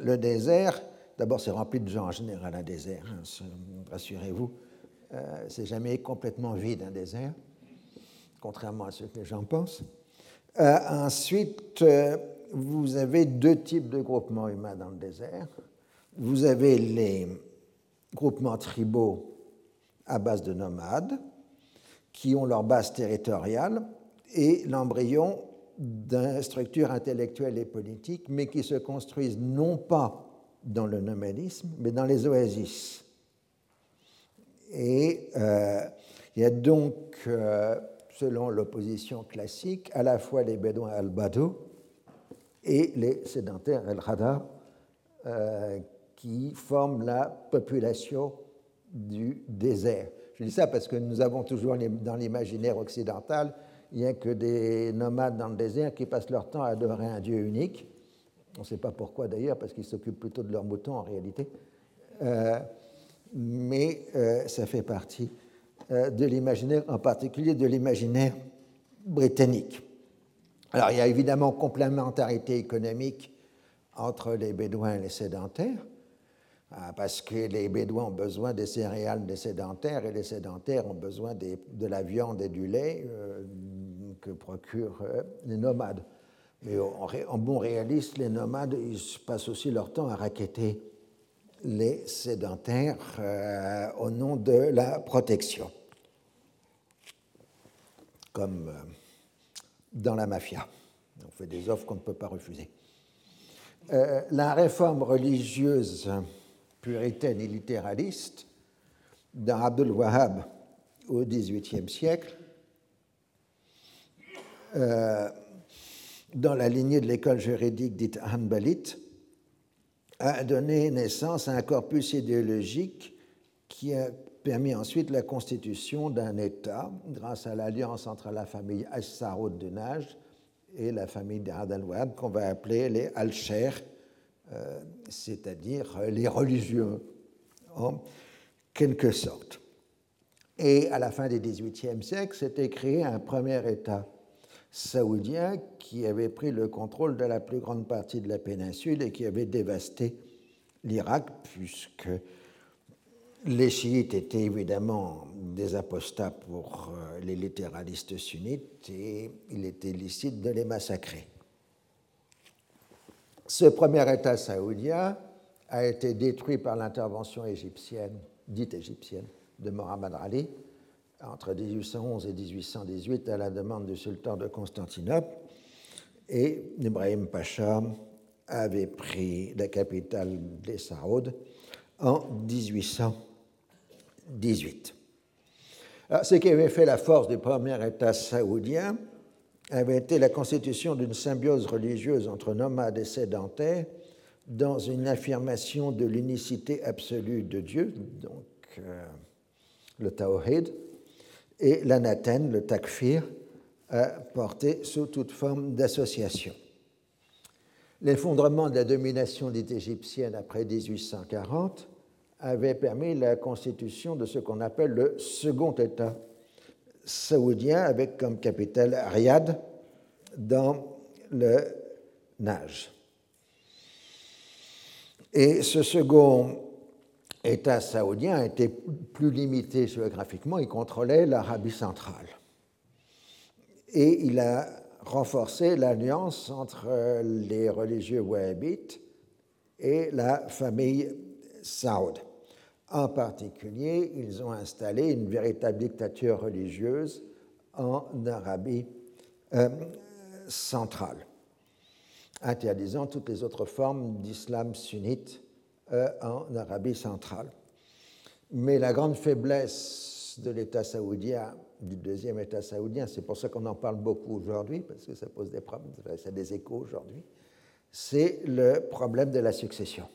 le désert, d'abord c'est rempli de gens en général, un désert, hein, rassurez-vous, euh, c'est jamais complètement vide un désert, contrairement à ce que les gens pensent. ensuite, vous avez deux types de groupements humains dans le désert. Vous avez les groupements tribaux à base de nomades qui ont leur base territoriale et l'embryon d'une structure intellectuelle et politique, mais qui se construisent non pas dans le nomadisme, mais dans les oasis. Et euh, il y a donc, euh, selon l'opposition classique, à la fois les Bédouins al-Badou et les sédentaires al-Hada, euh, qui forment la population du désert. Je dis ça parce que nous avons toujours dans l'imaginaire occidental, il n'y a que des nomades dans le désert qui passent leur temps à adorer un Dieu unique. On ne sait pas pourquoi d'ailleurs, parce qu'ils s'occupent plutôt de leurs moutons en réalité. Euh, mais euh, ça fait partie euh, de l'imaginaire, en particulier de l'imaginaire britannique. Alors il y a évidemment complémentarité économique entre les Bédouins et les sédentaires. Ah, parce que les Bédouins ont besoin des céréales des sédentaires et les sédentaires ont besoin de la viande et du lait que procurent euh, les nomades. Mais en, bon réaliste, les nomades ils passent aussi leur temps à raqueter les sédentaires euh, au nom de la protection, comme dans la mafia. On fait des offres qu'on ne peut pas refuser. la réforme religieuse puritaine et littéraliste dans Abdul Wahhab au XVIIIe siècle, euh, dans la lignée de l'école juridique dite Hanbalite, a donné naissance à un corpus idéologique qui a permis ensuite la constitution d'un État grâce à l'alliance entre la famille As-Saroud de Najd et la famille d'Adal Wahab qu'on va appeler les Al-Sher, euh, c'est-à-dire les religieux, en quelque sorte. Et à la fin du XVIIIe siècle, s'était créé un premier État saoudien qui avait pris le contrôle de la plus grande partie de la péninsule et qui avait dévasté l'Irak, puisque les chiites étaient évidemment des apostats pour euh, les littéralistes sunnites et il était licite de les massacrer. Ce premier État saoudien a été détruit par l'intervention égyptienne, dite égyptienne, de Mohammad Ali entre 1811 et 1818 à la demande du sultan de Constantinople. Et Ibrahim Pacha avait pris la capitale des Saouds en 1818. ce qui avait fait la force du premier État saoudien avait été la constitution d'une symbiose religieuse entre nomades et sédentaires dans une affirmation de l'unicité absolue de Dieu, donc euh, le Tawhid, et l'anathène, le takfir, porté sous toute forme d'association. L'effondrement de la domination dite égyptienne après 1840 avait permis la constitution de ce qu'on appelle le second État saoudien, avec comme capitale Riyad dans le Nage. Et ce second État saoudien était plus limité géographiquement, il contrôlait l'Arabie centrale. Et il a renforcé l'alliance entre les religieux wahhabites et la famille saoud. En particulier, ils ont installé une véritable dictature religieuse en Arabie euh, centrale, interdisant toutes les autres formes d'islam sunnite euh, en Arabie centrale. Mais la grande faiblesse de l'État saoudien, du deuxième État saoudien, c'est pour ça qu'on en parle beaucoup aujourd'hui, parce que ça pose des problèmes, ça a des échos aujourd'hui, c'est le problème de la succession.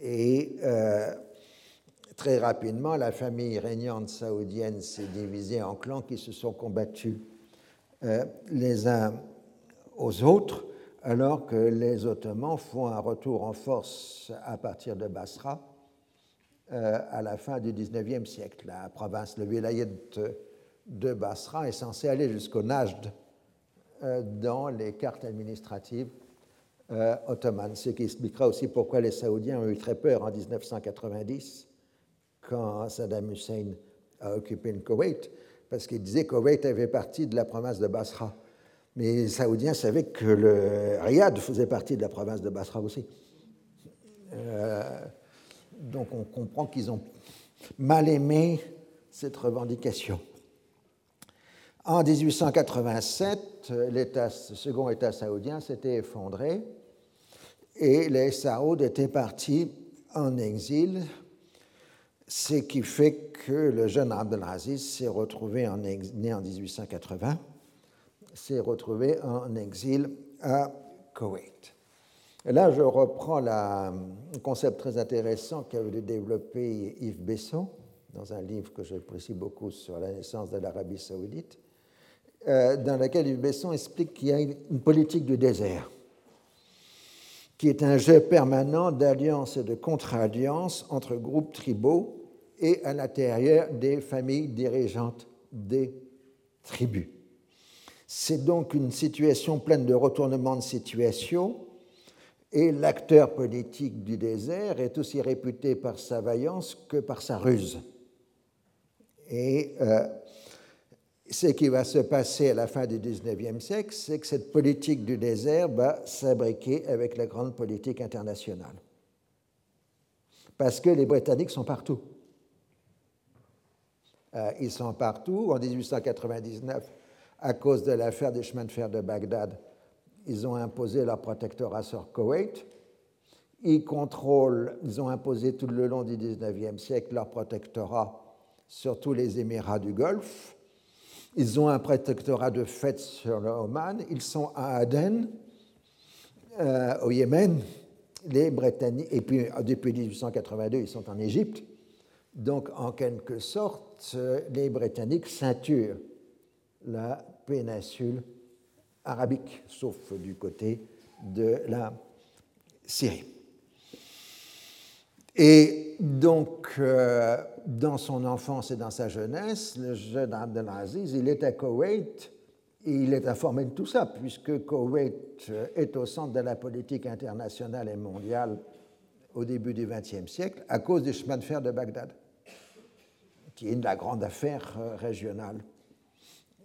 Et euh, très rapidement, la famille régnante saoudienne s'est divisée en clans qui se sont combattus euh, les uns aux autres, alors que les Ottomans font un retour en force à partir de Basra euh, à la fin du XIXe siècle. La province, le vilayet de Basra est censé aller jusqu'au Najd dans les cartes administratives euh, ottomane, ce qui expliquera aussi pourquoi les Saoudiens ont eu très peur en 1990 quand Saddam Hussein a occupé le Koweït, parce qu'il disait que Koweït avait partie de la province de Basra. Mais les Saoudiens savaient que le Riyad faisait partie de la province de Basra aussi. Euh, donc on comprend qu'ils ont mal aimé cette revendication. En 1887, le second État saoudien s'était effondré et les Saouds étaient partis en exil, ce qui fait que le jeune Abdelaziz s'est retrouvé né en 1880, s'est retrouvé en exil à Koweït. Là, je reprends un concept très intéressant qu'avait développé Yves Besson dans un livre que j'apprécie beaucoup sur la naissance de l'Arabie saoudite, euh, dans lequel Yves Besson explique qu'il y a une politique du désert qui est un jeu permanent d'alliances et de contre-alliances entre groupes tribaux et à l'intérieur des familles dirigeantes des tribus. C'est donc une situation pleine de retournements de situation et l'acteur politique du désert est aussi réputé par sa vaillance que par sa ruse. Et euh, ce qui va se passer à la fin du XIXe siècle, c'est que cette politique du désert va s'abriquer avec la grande politique internationale. Parce que les Britanniques sont partout. Euh, ils sont partout. En 1899, à cause de l'affaire des chemins de fer de Bagdad, ils ont imposé leur protectorat sur Koweït. Ils contrôlent, ils ont imposé tout le long du XIXe siècle leur protectorat sur tous les Émirats du Golfe ils ont un protectorat de fait sur le Oman. Ils sont à Aden, euh, au Yémen. Les Britanniques, et puis depuis 1882, ils sont en Égypte. Donc, en quelque sorte, les Britanniques ceinturent la péninsule arabique, sauf du côté de la Syrie. Et donc, euh, dans son enfance et dans sa jeunesse, le jeune Abdelaziz, il est à Koweït et il est informé de tout ça, puisque Koweït est au centre de la politique internationale et mondiale au début du XXe siècle à cause du chemin de fer de Bagdad, qui est la grande affaire euh, régionale.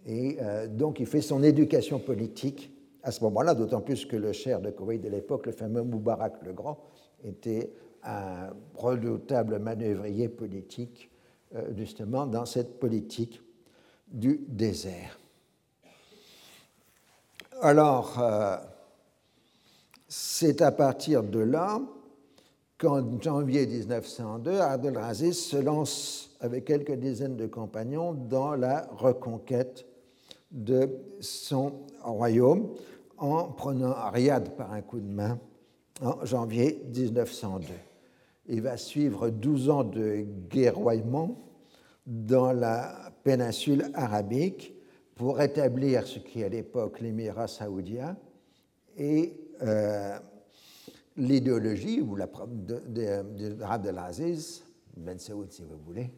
Et euh, donc, il fait son éducation politique à ce moment-là, d'autant plus que le cher de Koweït de l'époque, le fameux Moubarak le Grand, était un redoutable manœuvrier politique, euh, justement, dans cette politique du désert. Alors, euh, c'est à partir de là qu'en janvier 1902, Abdelaziz se lance avec quelques dizaines de compagnons dans la reconquête de son royaume en prenant Riyad par un coup de main en janvier 1902. Il va suivre 12 ans de guerroiement dans la péninsule arabique pour établir ce qui est à l'époque l'émirat saoudien et euh, l'idéologie ou la de, de, Abdelaziz, Ben Saoud si vous voulez,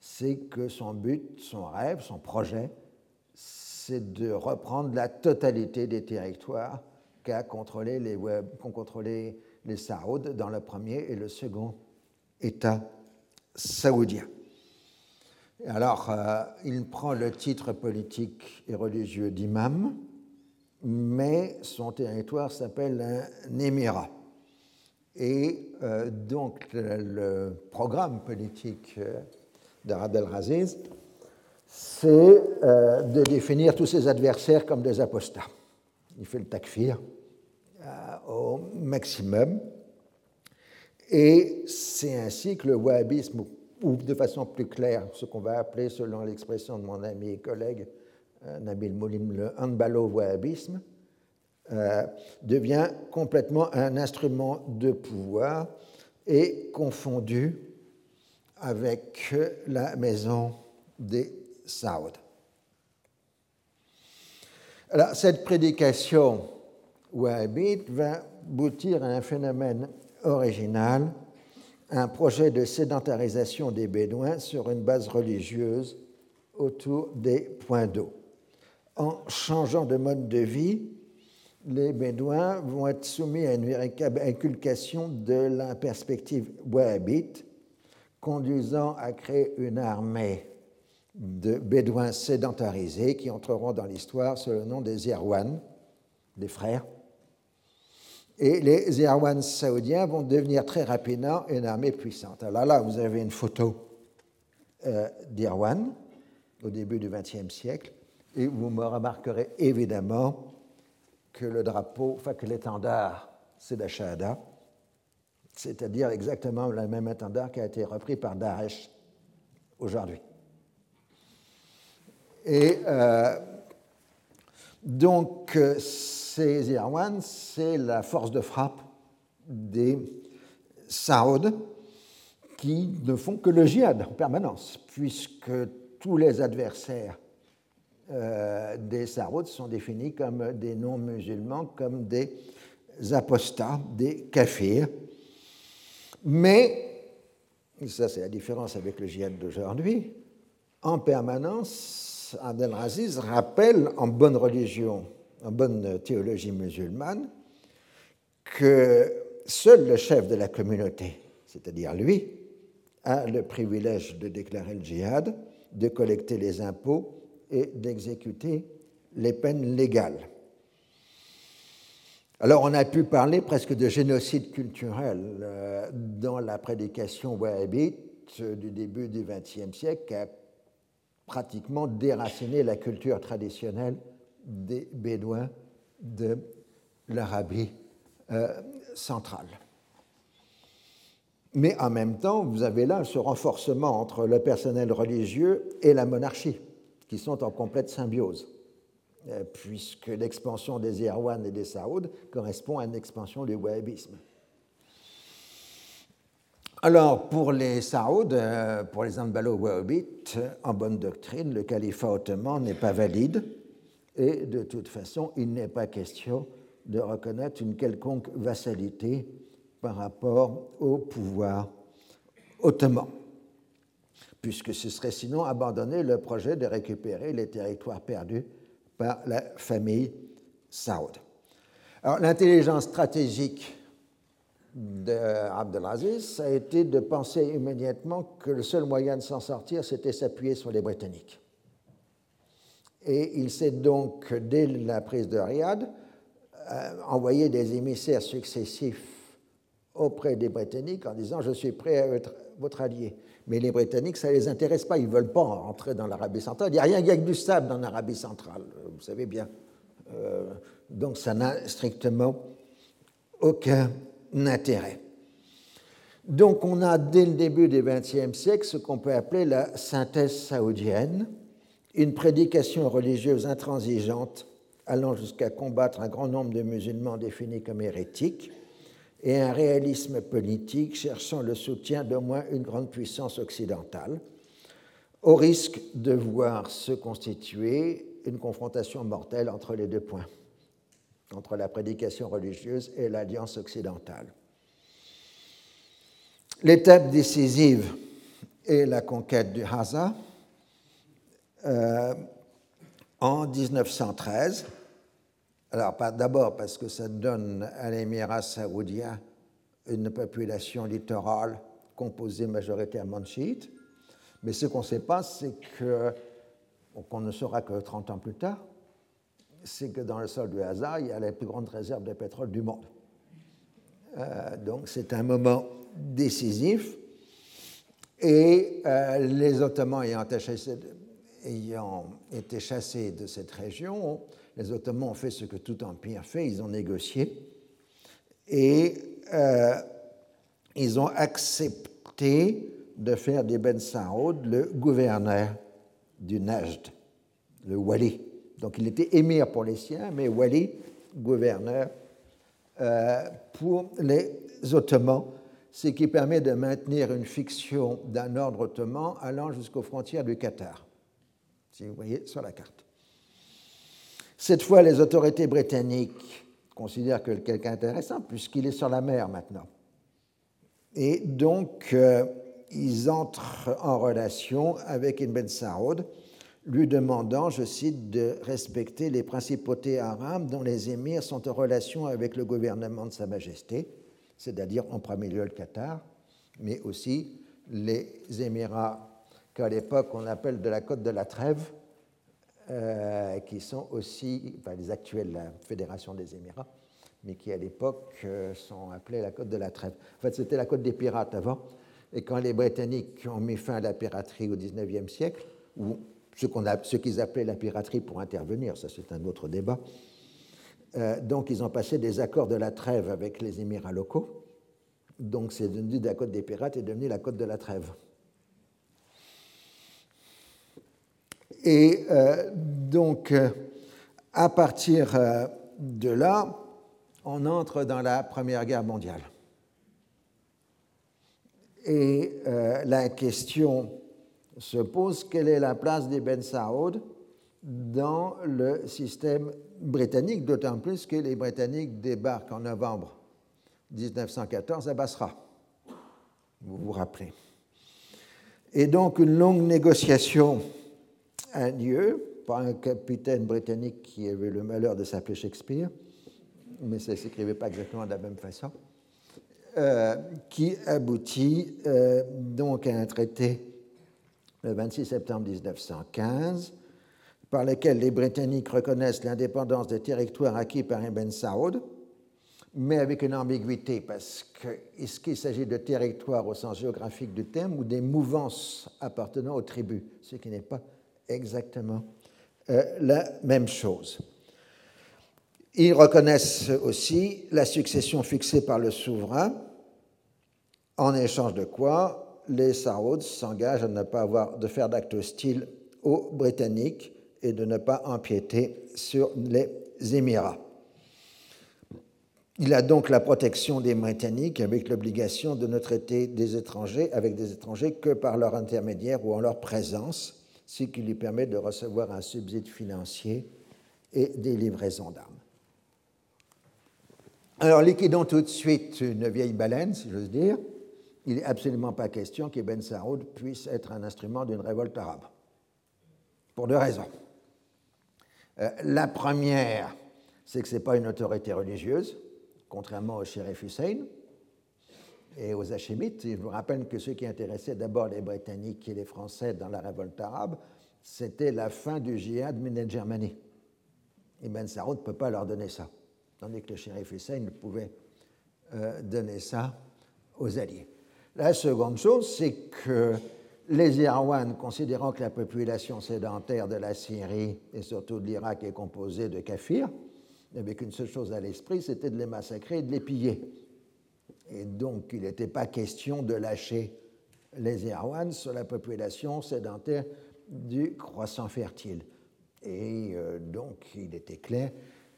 c'est que son but, son rêve, son projet, c'est de reprendre la totalité des territoires qu'ont contrôlé les Saouds dans le premier et le second État saoudien. Alors, euh, il prend le titre politique et religieux d'imam, mais son territoire s'appelle un émirat. Et euh, donc, le, programme politique euh, d'Arab el-Raziz, c'est de définir tous ses adversaires comme des apostats. Il fait le takfir au maximum. Et c'est ainsi que le wahhabisme ou de façon plus claire, ce qu'on va appeler, selon l'expression de mon ami et collègue euh, Nabil Moulim, le handballo-wahhabisme, euh, devient complètement un instrument de pouvoir et confondu avec la maison des Saouds. Alors, cette prédication wahhabite va aboutir à un phénomène original un projet de sédentarisation des Bédouins sur une base religieuse autour des points d'eau. En changeant de mode de vie, les Bédouins vont être soumis à une véritable inculcation de la perspective wahhabite, conduisant à créer une armée de Bédouins sédentarisés qui entreront dans l'histoire sous le nom des Irwan, des frères, et les Irwans saoudiens vont devenir très rapidement une armée puissante. Alors là, vous avez une photo euh, d'Irwan au début du XXe siècle, et vous me remarquerez évidemment que le drapeau, enfin que l'étendard, c'est la Shahada, c'est-à-dire exactement le même étendard qui a été repris par Daesh aujourd'hui. Et euh, donc, euh, ces Irwan, c'est la force de frappe des Saouds qui ne font que le djihad en permanence, puisque tous les adversaires euh, des Saouds sont définis comme des non-musulmans, comme des apostats, des kafirs. Mais, ça c'est la différence avec le djihad d'aujourd'hui, en permanence, Abdel-Aziz rappelle en bonne religion en bonne théologie musulmane, que seul le chef de la communauté, c'est-à-dire lui, a le privilège de déclarer le djihad, de collecter les impôts et d'exécuter les peines légales. Alors on a pu parler presque de génocide culturel euh, dans la prédication wahhabite du début du XXe siècle qui a pratiquement déraciné la culture traditionnelle des Bédouins de l'Arabie euh, centrale. Mais en même temps, vous avez là ce renforcement entre le personnel religieux et la monarchie, qui sont en complète symbiose, euh, puisque l'expansion des Irwan et des Saouds correspond à une expansion du wahhabisme. Alors, pour les Saouds, euh, pour les Anbalo wahhabites, en bonne doctrine, le califat ottoman n'est pas valide et de toute façon, il n'est pas question de reconnaître une quelconque vassalité par rapport au pouvoir ottoman, puisque ce serait sinon abandonner le projet de récupérer les territoires perdus par la famille Saoud. Alors, l'intelligence stratégique d'Abdelaziz a été de penser immédiatement que le seul moyen de s'en sortir, c'était s'appuyer sur les Britanniques. Et il s'est donc, dès la prise de Riyad, euh, envoyé des émissaires successifs auprès des Britanniques en disant Je suis prêt à être votre allié. Mais les Britanniques, ça ne les intéresse pas, ils ne veulent pas entrer dans l'Arabie centrale. Il n'y a rien, il du sable dans l'Arabie centrale, vous savez bien. Euh, donc ça n'a strictement aucun intérêt. Donc on a dès le début du XXe siècle ce qu'on peut appeler la synthèse saoudienne, une prédication religieuse intransigeante allant jusqu'à combattre un grand nombre de musulmans définis comme hérétiques, et un réalisme politique cherchant le soutien d'au moins une grande puissance occidentale, au risque de voir se constituer une confrontation mortelle entre les deux points, entre la prédication religieuse et l'alliance occidentale. L'étape décisive est la conquête du Haza euh, en 1913. Alors, d'abord parce que ça donne à l'émirat saoudien une population littorale composée majoritairement de chiites, mais ce qu'on ne sait pas, c'est que, qu'on ne saura que 30 ans plus tard, c'est que dans le sol du Haza, il y a la plus grande réserve de pétrole du monde. Euh, donc c'est un moment décisif. Et euh, les Ottomans ayant été, chassés, de cette région, les Ottomans ont fait ce que tout empire fait, ils ont négocié. Et euh, ils ont accepté de faire d'Ibn Saoud le gouverneur du Najd, le Wali. Donc il était émir pour les siens, mais Wali, gouverneur euh, pour les Ottomans ce qui permet de maintenir une fiction d'un ordre ottoman allant jusqu'aux frontières du Qatar, si vous voyez sur la carte. Cette fois, les autorités britanniques considèrent que quelqu'un intéressant puisqu'il est sur la mer maintenant. Et donc, euh, ils entrent en relation avec Ibn Saoud, lui demandant, je cite, de respecter les principautés arabes dont les émirs sont en relation avec le gouvernement de Sa Majesté c'est-à-dire en premier lieu le Qatar, mais aussi les Émirats qu'à l'époque on appelle de la côte de la Trêve, euh, qui sont aussi enfin, les actuelles la Fédération des Émirats, mais qui à l'époque euh, sont appelés la côte de la Trêve. En fait, c'était la côte des pirates avant, et quand les Britanniques ont mis fin à la piraterie au XIXe siècle, ou ce qu'ils appelaient la piraterie pour intervenir, ça c'est un autre débat, euh, donc, ils ont passé des accords de la trêve avec les Émirats locaux. Donc, c'est devenu la côte des pirates et devenu la côte de la trêve. Et euh, donc, euh, à partir de là, on entre dans la Première Guerre mondiale. Et la question se pose quelle est la place des Ben Saoud dans le système britannique, d'autant plus que les Britanniques débarquent en novembre 1914 à Basra. Vous vous rappelez. Et donc une longue négociation a lieu par un capitaine britannique qui avait le malheur de s'appeler Shakespeare, mais ça ne s'écrivait pas exactement de la même façon, euh, qui aboutit euh, donc à un traité le 26 septembre 1915 par lesquels les Britanniques reconnaissent l'indépendance des territoires acquis par Ibn Saoud, mais avec une ambiguïté, parce que est-ce qu'il s'agit de territoires au sens géographique du terme ou des mouvances appartenant aux tribus, ce qui n'est pas exactement euh, la même chose. Ils reconnaissent aussi la succession fixée par le souverain, en échange de quoi les Saouds s'engagent à ne pas avoir de faire d'acte hostile aux Britanniques et de ne pas empiéter sur les Émirats. Il a donc la protection des Britanniques avec l'obligation de ne traiter des étrangers avec des étrangers que par leur intermédiaire ou en leur présence, ce qui lui permet de recevoir un subside financier et des livraisons d'armes. Alors, liquidons tout de suite une vieille baleine, si j'ose dire. Il n'est absolument pas question qu'Ibn Saoud puisse être un instrument d'une révolte arabe. Pour deux raisons. Euh, la première, c'est que ce n'est pas une autorité religieuse, contrairement au shérif Hussein et aux Hachémites. Je vous rappelle que ce qui intéressait d'abord les Britanniques et les Français dans la révolte arabe, c'était la fin du djihad Minel Germanie. Ibn Saoud ne peut pas leur donner ça, tandis que le shérif Hussein pouvait euh, donner ça aux Alliés. La seconde chose, c'est que les Irwan, considérant que la population sédentaire de la Syrie et surtout de l'Irak est composée de kafirs, n'avaient qu'une seule chose à l'esprit, c'était de les massacrer et de les piller. Et donc, il n'était pas question de lâcher les Erwans sur la population sédentaire du croissant fertile. Et euh, donc, il était clair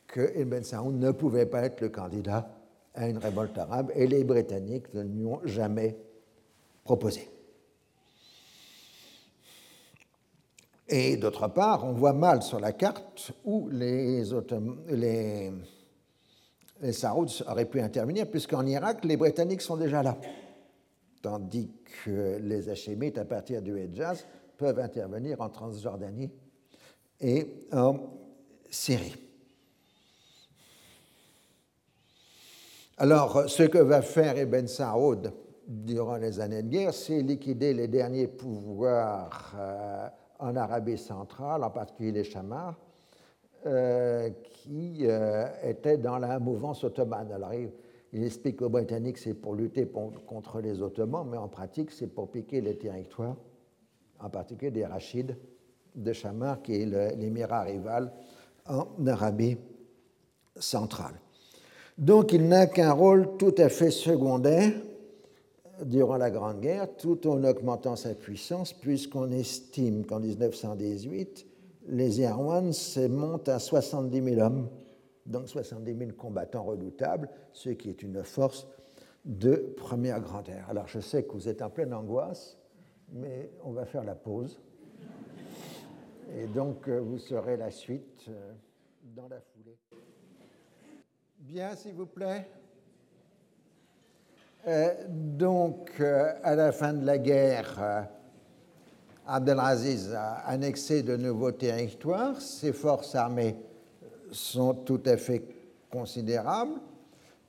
que Ibn Saoud ne pouvait pas être le candidat à une révolte arabe, et les Britanniques ne lui ont jamais proposé. Et d'autre part, on voit mal sur la carte où les, les auraient pu intervenir, puisqu'en Irak, les Britanniques sont déjà là, tandis que les Hachémites, à partir du Hejaz, peuvent intervenir en Transjordanie et en Syrie. Alors, ce que va faire Ibn Saoud durant les années de guerre, c'est liquider les derniers pouvoirs euh, en Arabie centrale, en particulier les Chamars, euh, qui euh, étaient dans la mouvance ottomane. Alors, il, explique aux Britanniques c'est pour lutter contre les Ottomans, mais en pratique, c'est pour piquer les territoires, en particulier des Rachides de Chamar, qui est l'émirat rival en Arabie centrale. Donc il n'a qu'un rôle tout à fait secondaire durant la Grande Guerre, tout en augmentant sa puissance, puisqu'on estime qu'en 1918, les Irwans montent à 70 000 hommes, donc 70 000 combattants redoutables, ce qui est une force de première grandeur. Alors je sais que vous êtes en pleine angoisse, mais on va faire la pause. Et donc euh, vous saurez la suite euh, dans la foulée. Bien, s'il vous plaît. Euh, donc, euh, à la fin de la guerre, euh, Abdelaziz a annexé de nouveaux territoires. Ses forces armées sont tout à fait considérables.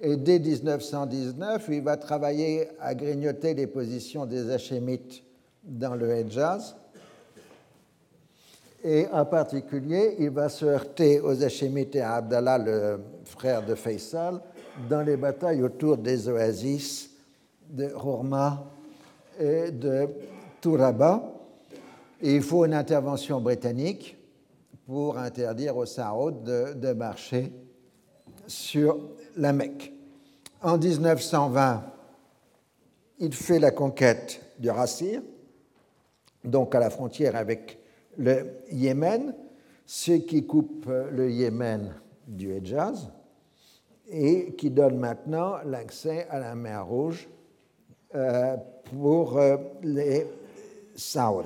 Et dès 1919, il va travailler à grignoter les positions des Hachémites dans le Hejaz. Et en particulier, il va se heurter aux Hachémites et à Abdallah, le frère de Faisal, dans les batailles autour des oasis de Rourma et de Touraba. il faut une intervention britannique pour interdire aux Saouds de, de, marcher sur la Mecque. En 1920, il fait la conquête du Rassir, donc à la frontière avec le Yémen, ce qui coupe le Yémen du Hejaz et qui donne maintenant l'accès à la mer Rouge euh, pour euh, les Saouds.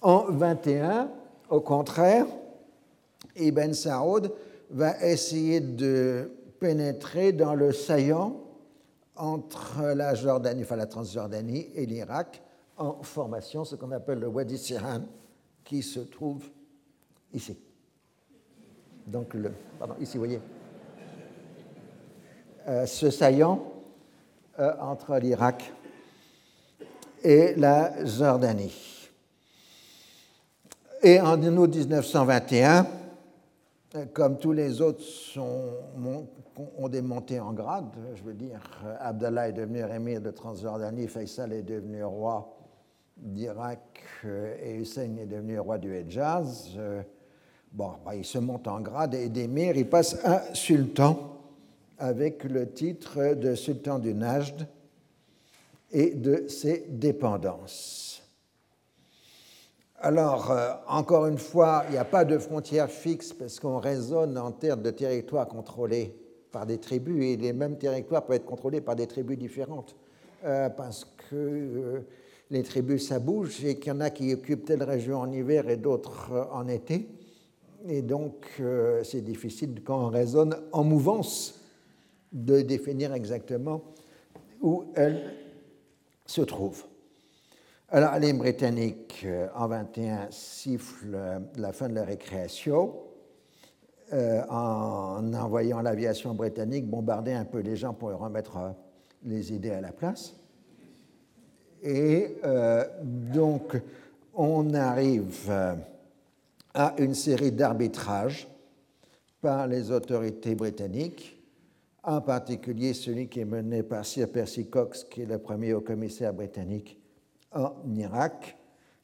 En 21, au contraire, Ibn Saoud va essayer de pénétrer dans le saillant entre la Jordanie, enfin Transjordanie et l'Irak en formation, ce qu'on appelle le Wadi Sihan, qui se trouve ici. Donc, le, pardon, ici, vous voyez. Euh, ce saillant euh, entre l'Irak et la Jordanie. Et en 1921, comme tous les autres sont, ont des montées en grade, je veux dire, Abdallah est devenu émir de Transjordanie, Faisal est devenu roi d'Irak euh, et Hussein est devenu roi du Hejaz. Euh, bon, bah, il se monte en grade et d'émir, il passe à sultan avec le titre de sultan du Najd et de ses dépendances. Alors, euh, encore une fois, il n'y a pas de frontière fixe parce qu'on raisonne en termes de territoires contrôlés par des tribus et les mêmes territoires peuvent être contrôlés par des tribus différentes parce que les tribus, ça bouge, et qu'il y en a qui occupent telle région en hiver et d'autres euh, en été. Et donc, euh, c'est difficile, quand on raisonne en mouvance, de définir exactement où elle se trouve. Alors, les Britanniques, euh, en 21, sifflent la fin de la récréation en envoyant l'aviation britannique bombarder un peu les gens pour remettre les idées à la place. Et euh, donc, on arrive euh, à une série d'arbitrages par les autorités britanniques, en particulier celui qui est mené par Sir Percy Cox, qui est le premier haut-commissaire britannique en Irak,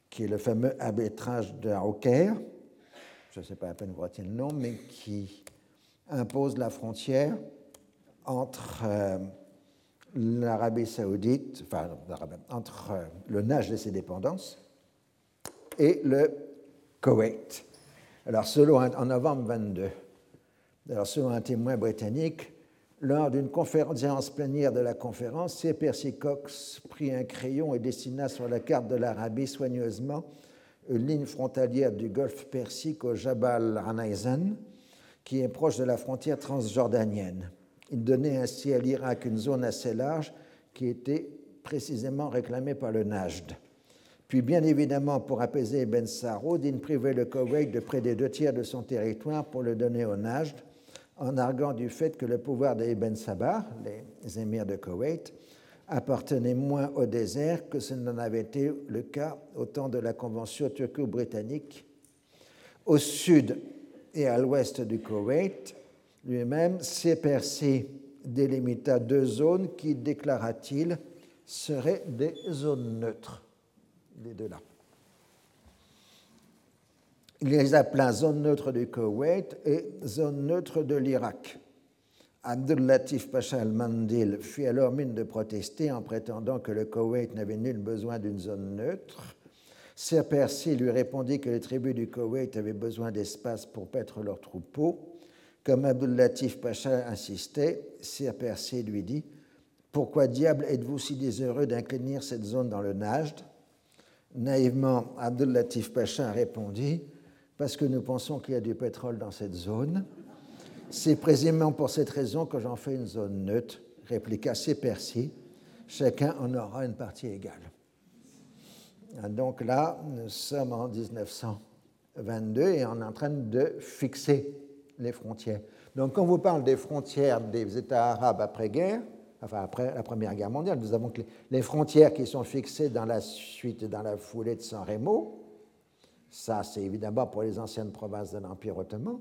qui est le fameux arbitrage de Hawker, je ne sais pas à peine vous le nom, mais qui impose la frontière entre euh, l'Arabie saoudite, enfin, entre le Najd et ses dépendances, et le Koweït. Alors, selon en novembre 22, alors selon un témoin britannique, lors d'une conférence plénière de la conférence, C. Percy Cox prit un crayon et dessina sur la carte de l'Arabie soigneusement une ligne frontalière du golfe Persique au Jabal Anaizen, qui est proche de la frontière transjordanienne. Il donnait ainsi à l'Irak une zone assez large qui était précisément réclamée par le Najd. Puis, bien évidemment, pour apaiser Ben Saroud, il privait le Koweït de près des deux tiers de son territoire pour le donner au Najd, en arguant du fait que le pouvoir des Ibn Sabah, les émirs de Koweït, appartenait moins au désert que ce n'en avait été le cas au temps de la Convention turco-britannique. Au sud et à l'ouest du Koweït, lui-même, percé délimita deux zones qui, déclara-t-il, seraient des zones neutres, les deux là. Il les appela zone neutre du Koweït et zone neutre de l'Irak. Abdul Latif Pacha al-Mandil fit alors mine de protester en prétendant que le Koweït n'avait nul besoin d'une zone neutre. Sir Percy lui répondit que les tribus du Koweït avaient besoin d'espace pour paître leurs troupeaux. Comme Abdul Latif Pacha insistait, Sir Percy lui dit Pourquoi diable êtes-vous si désheureux d'incliner cette zone dans le Najd? Naïvement, Abdul Latif Pacha répondit parce que nous pensons qu'il y a du pétrole dans cette zone. C'est précisément pour cette raison que j'en fais une zone neutre, répliqua Percy. Chacun en aura une partie égale. Donc là, nous sommes en 1922 et on est en train de fixer les frontières. Donc quand on vous parle des frontières des États arabes après-guerre, enfin après la Première Guerre mondiale, nous avons les frontières qui sont fixées dans la suite dans la foulée de San Remo, ça, c'est évidemment pour les anciennes provinces de l'Empire ottoman.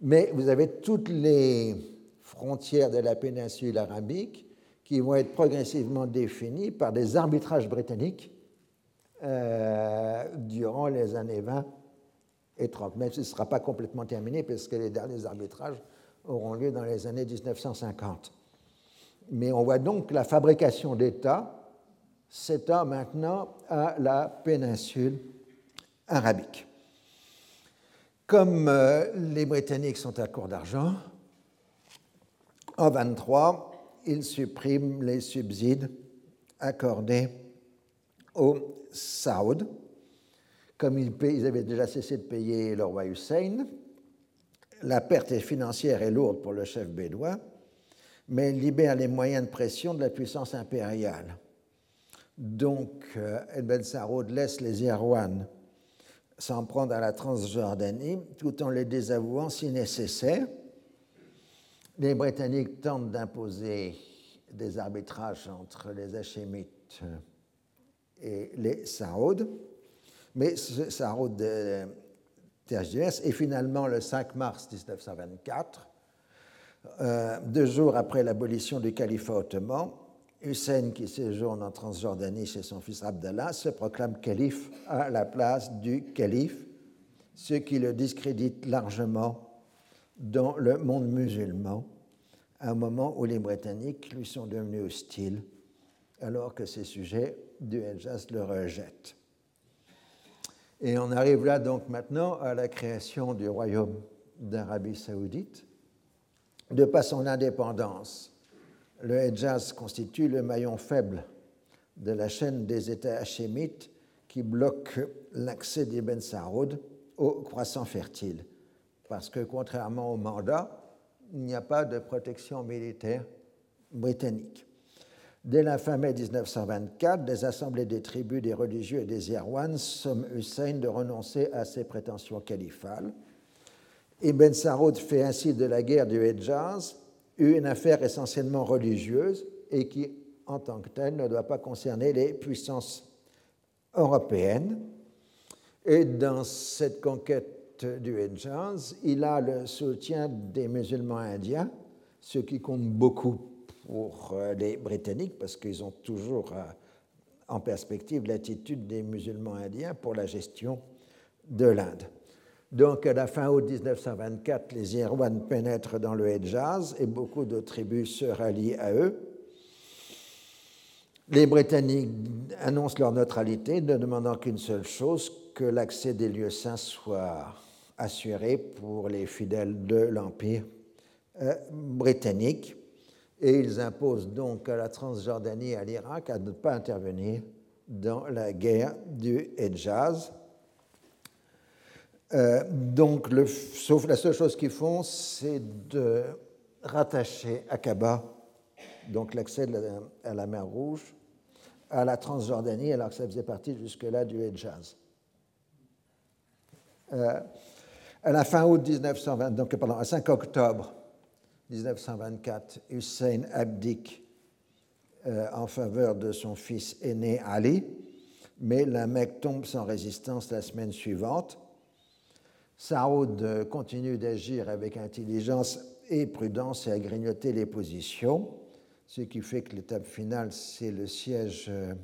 Mais vous avez toutes les frontières de la péninsule arabique qui vont être progressivement définies par des arbitrages britanniques euh, durant les années 20 et 30. Mais ce ne sera pas complètement terminé parce que les derniers arbitrages auront lieu dans les années 1950. Mais on voit donc que la fabrication d'États s'étend maintenant à la péninsule arabique. Comme euh, les Britanniques sont à court d'argent, en 23, ils suppriment les subsides accordés aux Saouds. Comme ils, avaient déjà cessé de payer le roi Hussein, la perte financière est lourde pour le chef bédouin, mais libère les moyens de pression de la puissance impériale. Donc, euh, El Saoud laisse les Irwan s'en prendre à la Transjordanie tout en les désavouant si nécessaire. Les Britanniques tentent d'imposer des arbitrages entre les Hachémites et les Saouds, mais ce Saoud tergiverse et finalement le 5 mars 1924, euh, deux jours après l'abolition du califat ottoman, Hussein, qui séjourne en Transjordanie chez son fils Abdallah, se proclame calife à la place du calife, ce qui le discrédite largement dans le monde musulman, à un moment où les Britanniques lui sont devenus hostiles, alors que ses sujets du Hejaz le rejettent. Et on arrive là donc maintenant à la création du royaume d'Arabie saoudite. De par son indépendance, le Hejaz constitue le maillon faible de la chaîne des États hachémites qui bloque l'accès d'Ibn Saoud au croissant fertile. Parce que contrairement au mandat, il n'y a pas de protection militaire britannique. Dès la fin mai 1924, des assemblées des tribus, des religieux et des Irwans somment Hussein de renoncer à ses prétentions califales. Ibn Saoud fait ainsi de la guerre du Hejaz une affaire essentiellement religieuse et qui, en tant que telle, ne doit pas concerner les puissances européennes. Et dans cette conquête du Hejaz, il a le soutien des musulmans indiens, ce qui compte beaucoup pour euh, les Britanniques parce qu'ils ont toujours euh, en perspective l'attitude des musulmans indiens pour la gestion de l'Inde. Donc, à la fin août 1924, les Irwan pénètrent dans le Hejaz et beaucoup de tribus se rallient à eux. Les Britanniques annoncent leur neutralité, ne demandant qu'une seule chose, que l'accès des lieux saints soit assuré pour les fidèles de l'Empire euh, britannique. Et ils imposent donc à la Transjordanie et à l'Irak à ne pas intervenir dans la guerre du Hejaz. Euh, donc, sauf la seule chose qu'ils font, c'est de rattacher Aqaba, donc l'accès à la mer Rouge, à la Transjordanie, alors que ça faisait partie jusque-là du Hejaz. Euh, à la fin août 1920, donc pardon, à 5 octobre 1924, Hussein abdique euh, en faveur de son fils aîné Ali, mais la Mecque tombe sans résistance la semaine suivante. Saoud continue d'agir avec intelligence et prudence et à grignoter les positions, ce qui fait que l'étape finale, c'est le siège euh,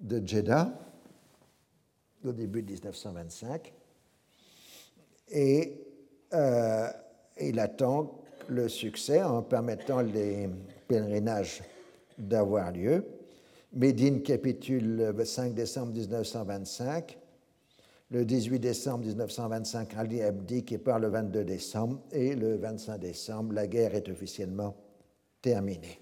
de Jeddah au début de 1925. Et euh, il attend le succès en permettant les pèlerinages d'avoir lieu. Médine capitule le 5 décembre 1925. Le 18 décembre 1925, Ali abdique et part le 22 décembre. Et le 25 décembre, la guerre est officiellement terminée.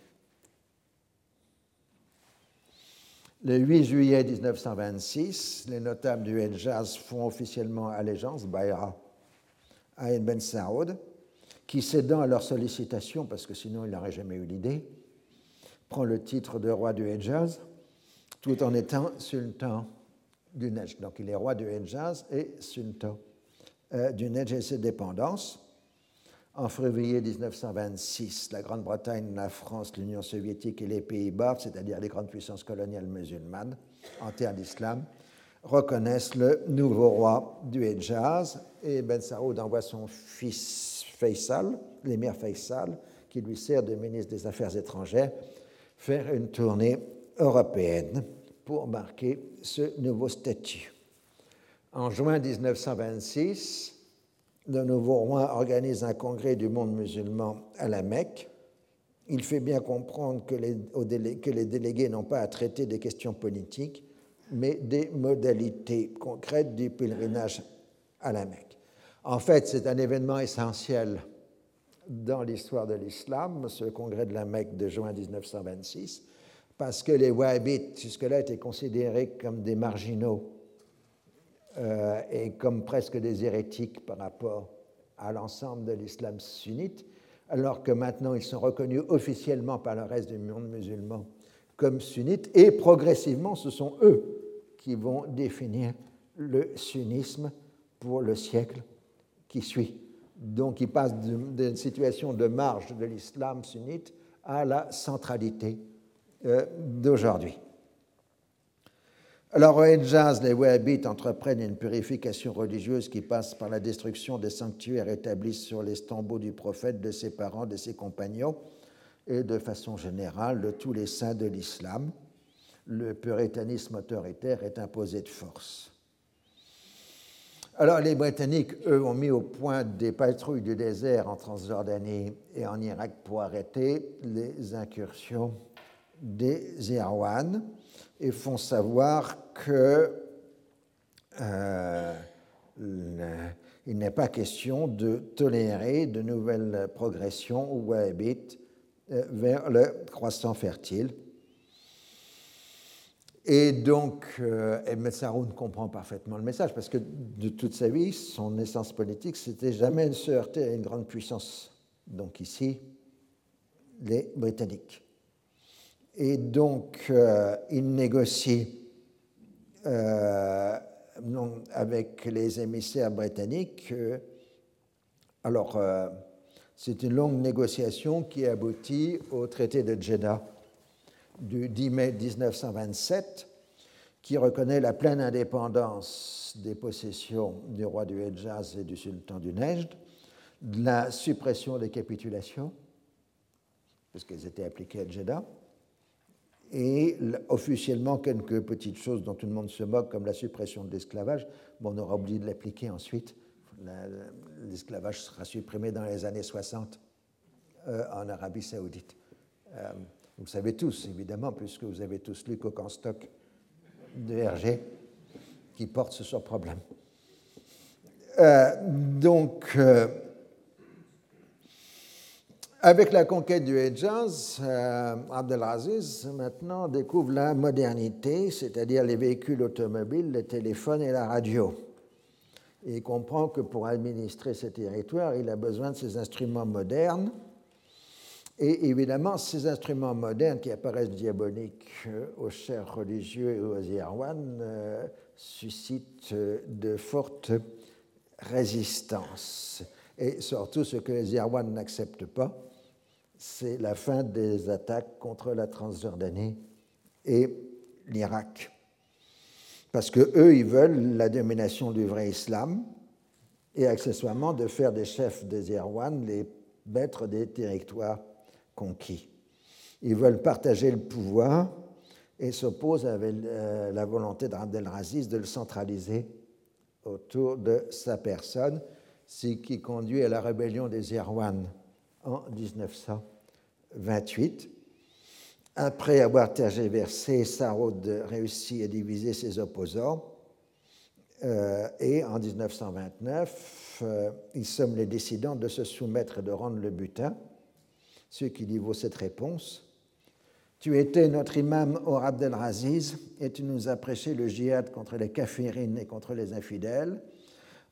Le 8 juillet 1926, les notables du Hejaz font officiellement allégeance, Bayra, à Ibn Saoud, qui, cédant à leur sollicitation, parce que sinon il n'aurait jamais eu l'idée, prend le titre de roi du Hejaz, tout en étant sultan du. Donc il est roi du Hejaz et sultan euh, du et ses dépendances. En février 1926, la Grande-Bretagne, la France, l'Union soviétique et les Pays-Bas, c'est-à-dire les grandes puissances coloniales musulmanes en terre d'islam, reconnaissent le nouveau roi du Hejaz et Ben Saoud envoie son fils Faisal, l'émir Faisal, qui lui sert de ministre des Affaires étrangères, faire une tournée européenne pour marquer ce nouveau statut. En juin 1926, le nouveau roi organise un congrès du monde musulman à la Mecque. Il fait bien comprendre que les, délégués n'ont pas à traiter des questions politiques, mais des modalités concrètes du pèlerinage à la Mecque. En fait, c'est un événement essentiel dans l'histoire de l'islam, ce congrès de la Mecque de juin 1926, parce que les Wahhabites, jusque-là, étaient considérés comme des marginaux euh, et comme presque des hérétiques par rapport à l'ensemble de l'islam sunnite, alors que maintenant ils sont reconnus officiellement par le reste du monde musulman comme sunnites, et progressivement ce sont eux qui vont définir le sunnisme pour le siècle qui suit. Donc ils passent d'une situation de marge de l'islam sunnite à la centralité euh, d'aujourd'hui. Alors au Hejaz, les Wahhabites entreprennent une purification religieuse qui passe par la destruction des sanctuaires établis sur les tombeaux du prophète, de ses parents, de ses compagnons et de façon générale de tous les saints de l'islam. Le puritanisme autoritaire est imposé de force. Alors les Britanniques, eux, ont mis au point des patrouilles du désert en Transjordanie et en Irak pour arrêter les incursions des Irwan et font savoir que euh, il n'est pas question de tolérer de nouvelles progressions wahhabites euh, vers le croissant fertile. Et donc, euh, Ibn Saroun comprend parfaitement le message, parce que de toute sa vie, son essence politique, c'était jamais de se heurter à une grande puissance. Donc ici, les Britanniques. Et donc, euh, il négocie euh, avec les émissaires britanniques. Euh, alors, c'est une longue négociation qui aboutit au traité de Jeddah du 10 mai 1927, qui reconnaît la pleine indépendance des possessions du roi du Hejaz et du sultan du Nejd, la suppression des capitulations, parce qu'elles étaient appliquées à Jeddah, et officiellement quelques petites choses dont tout le monde se moque, comme la suppression de l'esclavage, mais on aura oublié de l'appliquer ensuite. L'esclavage sera supprimé dans les années 60 euh, en Arabie saoudite. Euh, Vous savez tous, évidemment, puisque vous avez tous lu stock de Hergé qui porte ce problème. Euh, donc, avec la conquête du Hejaz, euh, Abdelaziz maintenant découvre la modernité, c'est-à-dire les véhicules automobiles, les téléphones et la radio. il comprend que pour administrer ce territoire, il a besoin de ces instruments modernes. Et évidemment, ces instruments modernes qui apparaissent diaboliques euh, aux chers religieux et aux Irwan euh, suscitent de fortes résistances. Et surtout, ce que les Irwan n'acceptent pas, c'est la fin des attaques contre la Transjordanie et l'Irak. Parce que eux, ils veulent la domination du vrai islam et accessoirement de faire des chefs des Irwan les maîtres des territoires conquis. Ils veulent partager le pouvoir et s'opposent à euh, la volonté d'Abdel-Raziz de le centraliser autour de sa personne, ce qui conduit à la rébellion des Irwan en 1928. Après avoir tergiversé, Sarod réussit à diviser ses opposants. Euh, et en 1929, euh, ils sommes les décidants de se soumettre et de rendre le butin, ce qui lui vaut cette réponse. Tu étais notre imam au Abdel Raziz et tu nous as prêché le djihad contre les kafirines et contre les infidèles.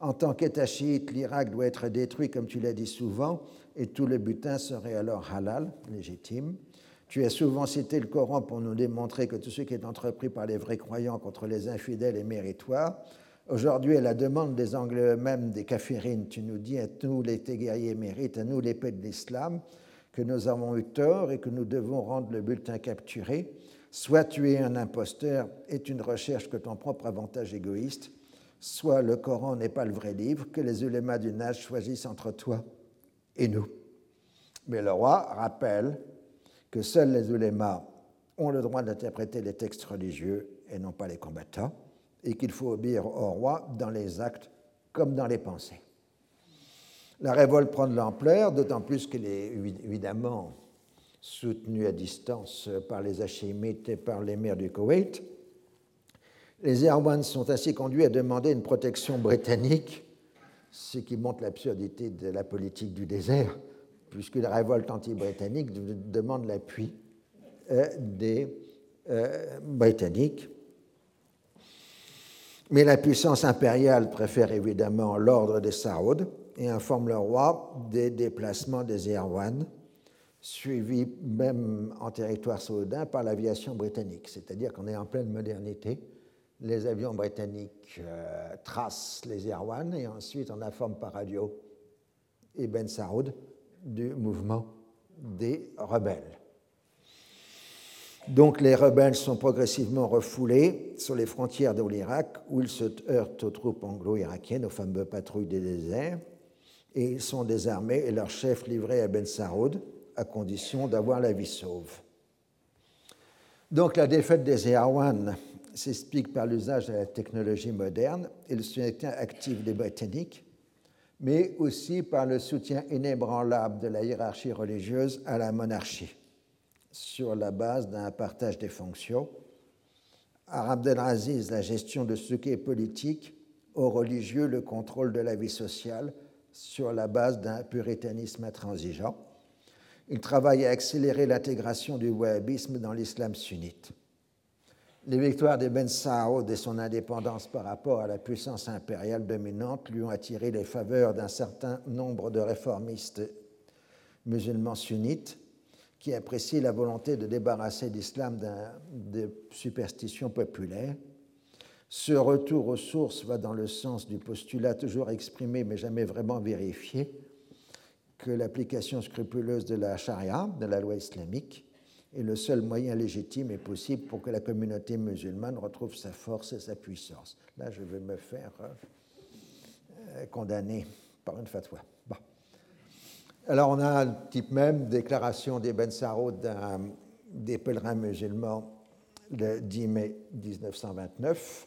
En tant qu'État chiite, l'Irak doit être détruit, comme tu l'as dit souvent, et tout le butin serait alors halal, légitime. Tu as souvent cité le Coran pour nous démontrer que tout ce qui est entrepris par les vrais croyants contre les infidèles est méritoire. Aujourd'hui, à la demande des Anglais eux-mêmes, des kafirines, tu nous dis à nous, les guerriers méritent, à nous, l'épée de l'islam, que nous avons eu tort et que nous devons rendre le bulletin capturé. Soit tu es un imposteur et tu ne recherches que ton propre avantage égoïste, soit le Coran n'est pas le vrai livre, que les ulémas du âge choisissent entre toi et nous. Mais le roi rappelle que seuls les ulémas ont le droit d'interpréter les textes religieux et non pas les combattants, et qu'il faut obéir au roi dans les actes comme dans les pensées. La révolte prend de l'ampleur, d'autant plus qu'elle est évidemment soutenue à distance par les Hachémites et par les maires du Koweït. Les Erwans sont ainsi conduits à demander une protection britannique ce qui montre l'absurdité de la politique du désert, puisque la révolte anti-britannique demande l'appui euh, des euh, Britanniques. Mais la puissance impériale préfère évidemment l'ordre des Saouds et informe le roi des déplacements des Erwan, suivis même en territoire saoudien par l'aviation britannique, c'est-à-dire qu'on est en pleine modernité les avions britanniques euh, tracent les Irwan et ensuite on informe par radio Ibn Saoud du mouvement des rebelles. Donc les rebelles sont progressivement refoulés sur les frontières de l'Irak où ils se heurtent aux troupes anglo-irakiennes, aux fameuses patrouilles des déserts, et ils sont désarmés et leur chef livré à Ben Saoud à condition d'avoir la vie sauve. Donc la défaite des Irwan s'explique par l'usage de la technologie moderne et le soutien actif des Britanniques, mais aussi par le soutien inébranlable de la hiérarchie religieuse à la monarchie, sur la base d'un partage des fonctions. À Abdelaziz, la gestion de ce qui est politique, aux religieux, le contrôle de la vie sociale, sur la base d'un puritanisme intransigeant. Il travaille à accélérer l'intégration du wahhabisme dans l'islam sunnite. Les victoires de Ben Saoud et son indépendance par rapport à la puissance impériale dominante lui ont attiré les faveurs d'un certain nombre de réformistes musulmans sunnites qui apprécient la volonté de débarrasser l'islam de superstitions populaires. Ce retour aux sources va dans le sens du postulat toujours exprimé mais jamais vraiment vérifié que l'application scrupuleuse de la charia, de la loi islamique, et le seul moyen légitime et possible pour que la communauté musulmane retrouve sa force et sa puissance. Là, je vais me faire euh, euh, condamner par une fatwa. Bon. Alors, on a un type même, déclaration d'Ibn Saroud des pèlerins musulmans le 10 mai 1929.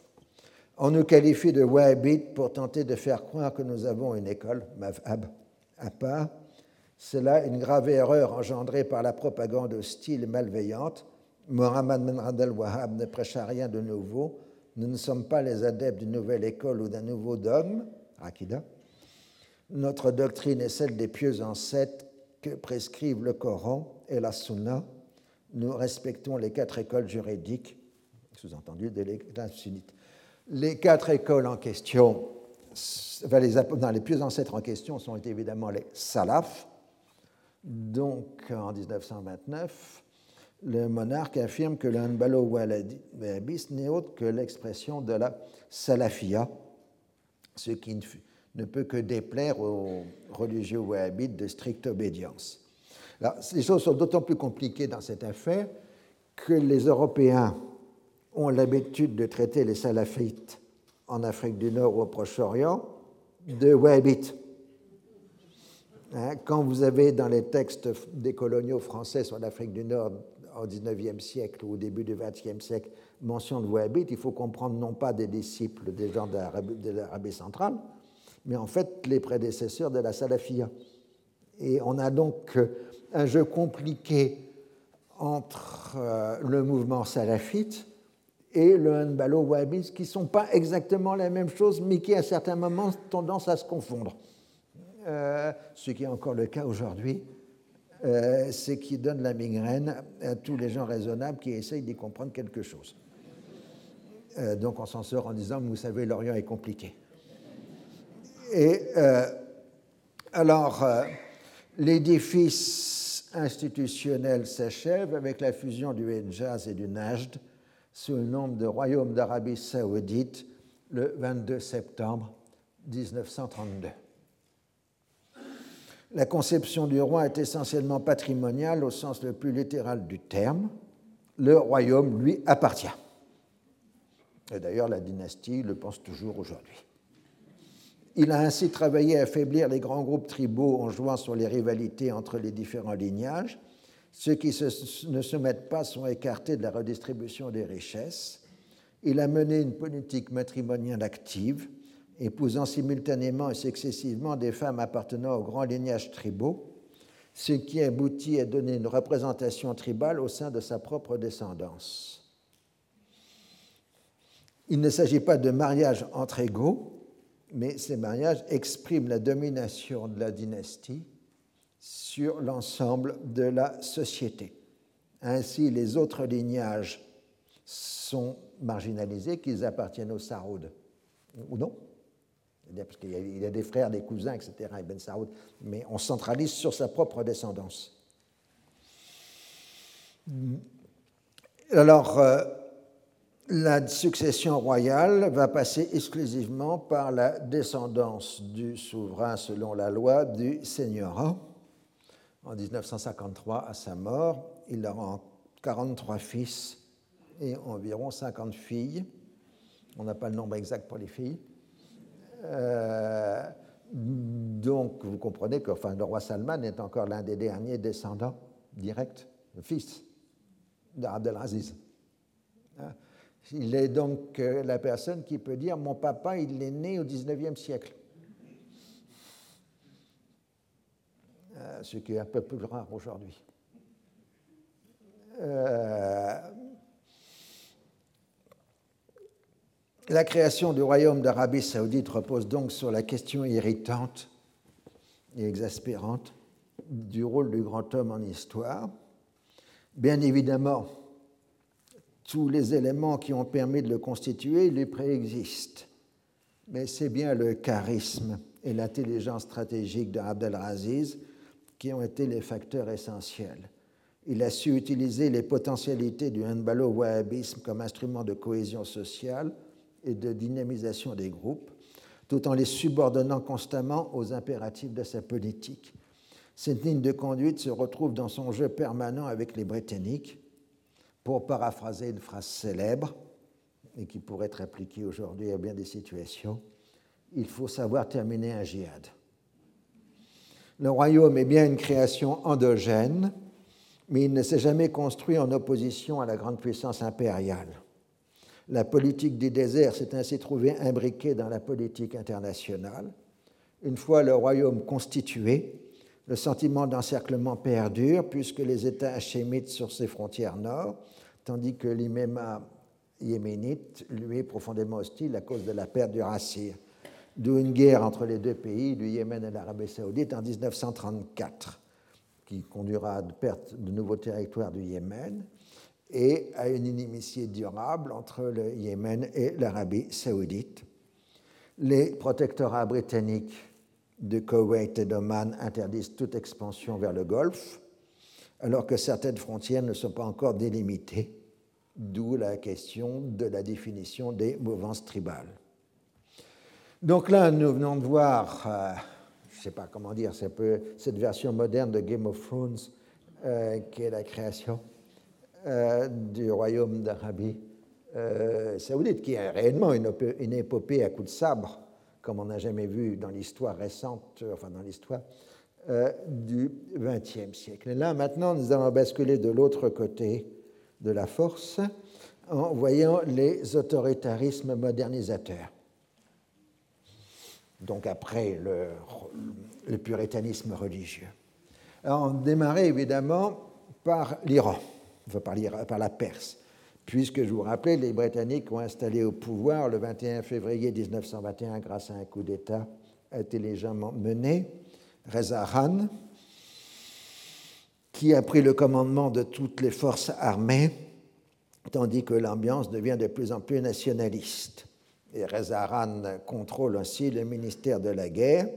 On nous qualifie de wahhabites pour tenter de faire croire que nous avons une école, Mavhab, à part C'est là une grave erreur engendrée par la propagande hostile et malveillante. Mohamed Ben Abdel Wahhab ne prêcha rien de nouveau. Nous ne sommes pas les adeptes d'une nouvelle école ou d'un nouveau dogme, Akida. Notre doctrine est celle des pieux ancêtres que prescrivent le Coran et la Sunna. Nous respectons les quatre écoles juridiques, sous-entendu de l'État sunnite. Les quatre écoles en question, enfin les, les pieux ancêtres en question sont évidemment les salafs. Donc en 1929, le monarque affirme que le Hanbalo wahhabiste n'est autre que l'expression de la salafia, ce qui ne peut que déplaire aux religieux wahhabites de stricte obédience. les choses sont d'autant plus compliquées dans cette affaire que les Européens ont l'habitude de traiter les salafites en Afrique du Nord ou au Proche-Orient de wahhabites. Hein, quand vous avez dans les textes des coloniaux français sur l'Afrique du Nord au XIXe siècle ou au début du XXe siècle mention de wahhabites, il faut comprendre non pas des disciples des gens de l'Arabie centrale, mais en fait les prédécesseurs de la salafia. Et on a donc euh, un jeu compliqué entre euh, le mouvement salafite et le Hanbalo wahhabiste, qui ne sont pas exactement la même chose, mais qui à certains moments ont tendance à se confondre. Euh, ce qui est encore le cas aujourd'hui, euh, ce qui donne la migraine à tous les gens raisonnables qui essayent d'y comprendre quelque chose. Euh, donc on s'en sort en disant, vous savez, l'Orient est compliqué. Et alors, l'édifice institutionnel s'achève avec la fusion du Hejaz et du Najd sous le nom de Royaume d'Arabie saoudite le 22 septembre 1932. La conception du roi est essentiellement patrimoniale au sens le plus littéral du terme. Le royaume lui appartient. Et d'ailleurs, la dynastie le pense toujours aujourd'hui. Il a ainsi travaillé à affaiblir les grands groupes tribaux en jouant sur les rivalités entre les différents lignages ceux qui ne se mettent pas sont écartés de la redistribution des richesses. Il a mené une politique matrimoniale active, épousant simultanément et successivement des femmes appartenant aux grands lignages tribaux, ce qui aboutit à donner une représentation tribale au sein de sa propre descendance. Il ne s'agit pas de mariage entre égaux, mais ces mariages expriment la domination de la dynastie sur l'ensemble de la société. Ainsi, les autres lignages sont marginalisés, qu'ils appartiennent aux Saroud ou non? Parce qu'il y, a des frères, des cousins, etc., Ben Saoud, mais on centralise sur sa propre descendance. Alors, euh, la succession royale va passer exclusivement par la descendance du souverain selon la loi du seigneurat en 1953 à sa mort. Il aura 43 fils et environ 50 filles. On n'a pas le nombre exact pour les filles. Euh, donc, vous comprenez que enfin, le roi Salman est encore l'un des derniers descendants directs, le fils d'Abdelaziz. Il est donc euh, la personne qui peut dire Mon papa, il est né au 19e siècle. Euh, ce qui est un peu plus rare aujourd'hui. La création du royaume d'Arabie saoudite repose donc sur la question irritante et exaspérante du rôle du grand homme en histoire. Bien évidemment, tous les éléments qui ont permis de le constituer lui préexistent, mais c'est bien le charisme et l'intelligence stratégique d'Abdelaziz qui ont été les facteurs essentiels. Il a su utiliser les potentialités du handballo-wahhabisme comme instrument de cohésion sociale et de dynamisation des groupes, tout en les subordonnant constamment aux impératifs de sa politique. Cette ligne de conduite se retrouve dans son jeu permanent avec les Britanniques, pour paraphraser une phrase célèbre et qui pourrait être appliquée aujourd'hui à bien des situations. Il faut savoir terminer un djihad. Le royaume est bien une création endogène, mais il ne s'est jamais construit en opposition à la grande puissance impériale. La politique du désert s'est ainsi trouvée imbriquée dans la politique internationale. Une fois le royaume constitué, Le sentiment d'encerclement perdure puisque les États hachémites sur ses frontières nord, tandis que l'Iméma yéménite lui est profondément hostile à cause de la perte du Rassir. D'où une guerre entre les deux pays, du Yémen et l'Arabie saoudite, en 1934, qui conduira à de perte de nouveaux territoires du Yémen et à une inimitié durable entre le Yémen et l'Arabie saoudite. Les protectorats britanniques de Koweït et d'Oman interdisent toute expansion vers le Golfe, alors que certaines frontières ne sont pas encore délimitées, d'où la question de la définition des mouvances tribales. Donc là, nous venons de voir, euh, je ne sais pas comment dire, peu cette version moderne de Game of Thrones, euh, qui est la création euh, du royaume d'Arabie saoudite, qui est réellement une, épopée à coups de sabre comme on n'a jamais vu dans l'histoire récente, euh, enfin dans l'histoire euh, du XXe siècle. Et là, maintenant, nous allons basculer de l'autre côté de la force en voyant les autoritarismes modernisateurs. Donc après le, le puritanisme religieux. Alors, on démarrait évidemment par l'Iran, enfin par, par la Perse puisque, je vous rappelle, les Britanniques ont installé au pouvoir le 21 février 1921 grâce à un coup d'État intelligemment mené, Reza Khan, qui a pris le commandement de toutes les forces armées, tandis que l'ambiance devient de plus en plus nationaliste. Et Reza Khan contrôle ainsi le ministère de la guerre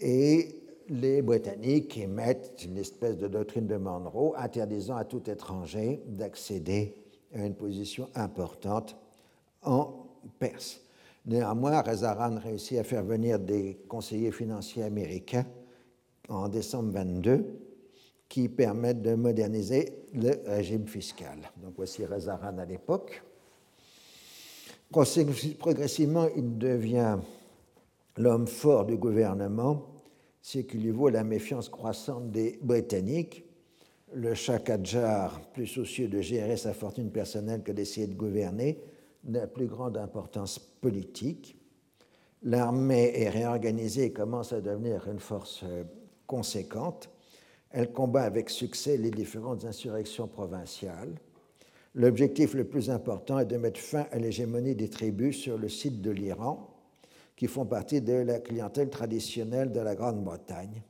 et les Britanniques émettent une espèce de doctrine de Monroe interdisant à tout étranger d'accéder à une position importante en Perse. Néanmoins, Rezaran réussit à faire venir des conseillers financiers américains en décembre 22 qui permettent de moderniser le régime fiscal. Donc voici Rezaran à l'époque. Progressivement, il devient l'homme fort du gouvernement ce qui lui vaut la méfiance croissante des Britanniques. Le Shah Qajar, plus soucieux de gérer sa fortune personnelle que d'essayer de gouverner, n'a plus grande importance politique. L'armée est réorganisée et commence à devenir une force euh, conséquente. Elle combat avec succès les différentes insurrections provinciales. L'objectif le plus important est de mettre fin à l'hégémonie des tribus sur le site de l'Iran, qui font partie de la clientèle traditionnelle de la Grande-Bretagne.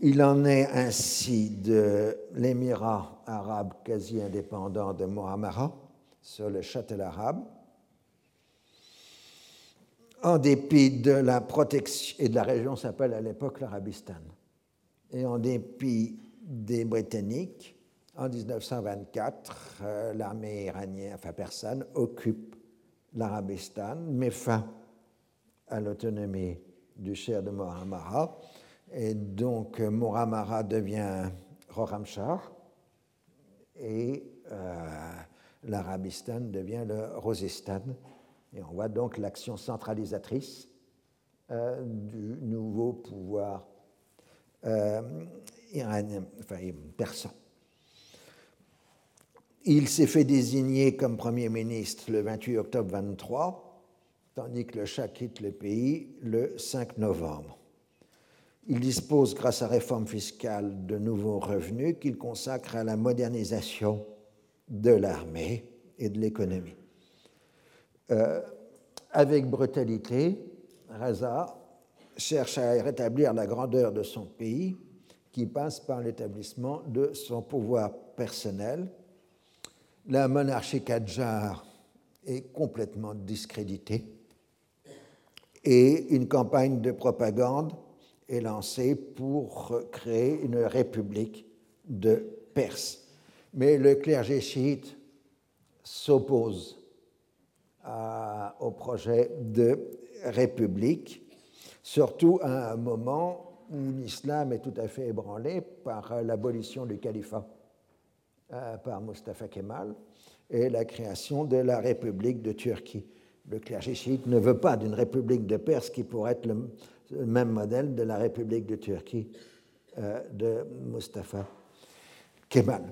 Il en est ainsi de l'émirat arabe quasi indépendant de Mohamara sur le châtel arabe. En dépit de la protection, et de la région s'appelle à l'époque l'Arabistan, et en dépit des Britanniques, en 1924, euh, l'armée iranienne, enfin persane, occupe l'Arabistan met fin à l'autonomie du cher de Mohamara et donc Mohamara devient Roramshar et euh, l'Arabistan devient le Rosistan et on voit donc l'action centralisatrice euh, du nouveau pouvoir euh, iranien, enfin persan. Il s'est fait désigner comme Premier ministre le 28 octobre 23, tandis que le Shah quitte le pays le 5 novembre. Il dispose, grâce à réforme fiscale, de nouveaux revenus qu'il consacre à la modernisation de l'armée et de l'économie. Euh, avec brutalité, Raza cherche à rétablir la grandeur de son pays qui passe par l'établissement de son pouvoir personnel la monarchie Kadjar est complètement discréditée et une campagne de propagande est lancée pour créer une république de Perse. Mais le clergé chiite s'oppose au projet de république, surtout à un moment où l'islam est tout à fait ébranlé par l'abolition du califat euh, par Mustafa Kemal et la création de la République de Turquie. Le clergé chiite ne veut pas d'une République de Perse qui pourrait être le, même modèle de la République de Turquie euh, de Mustafa Kemal.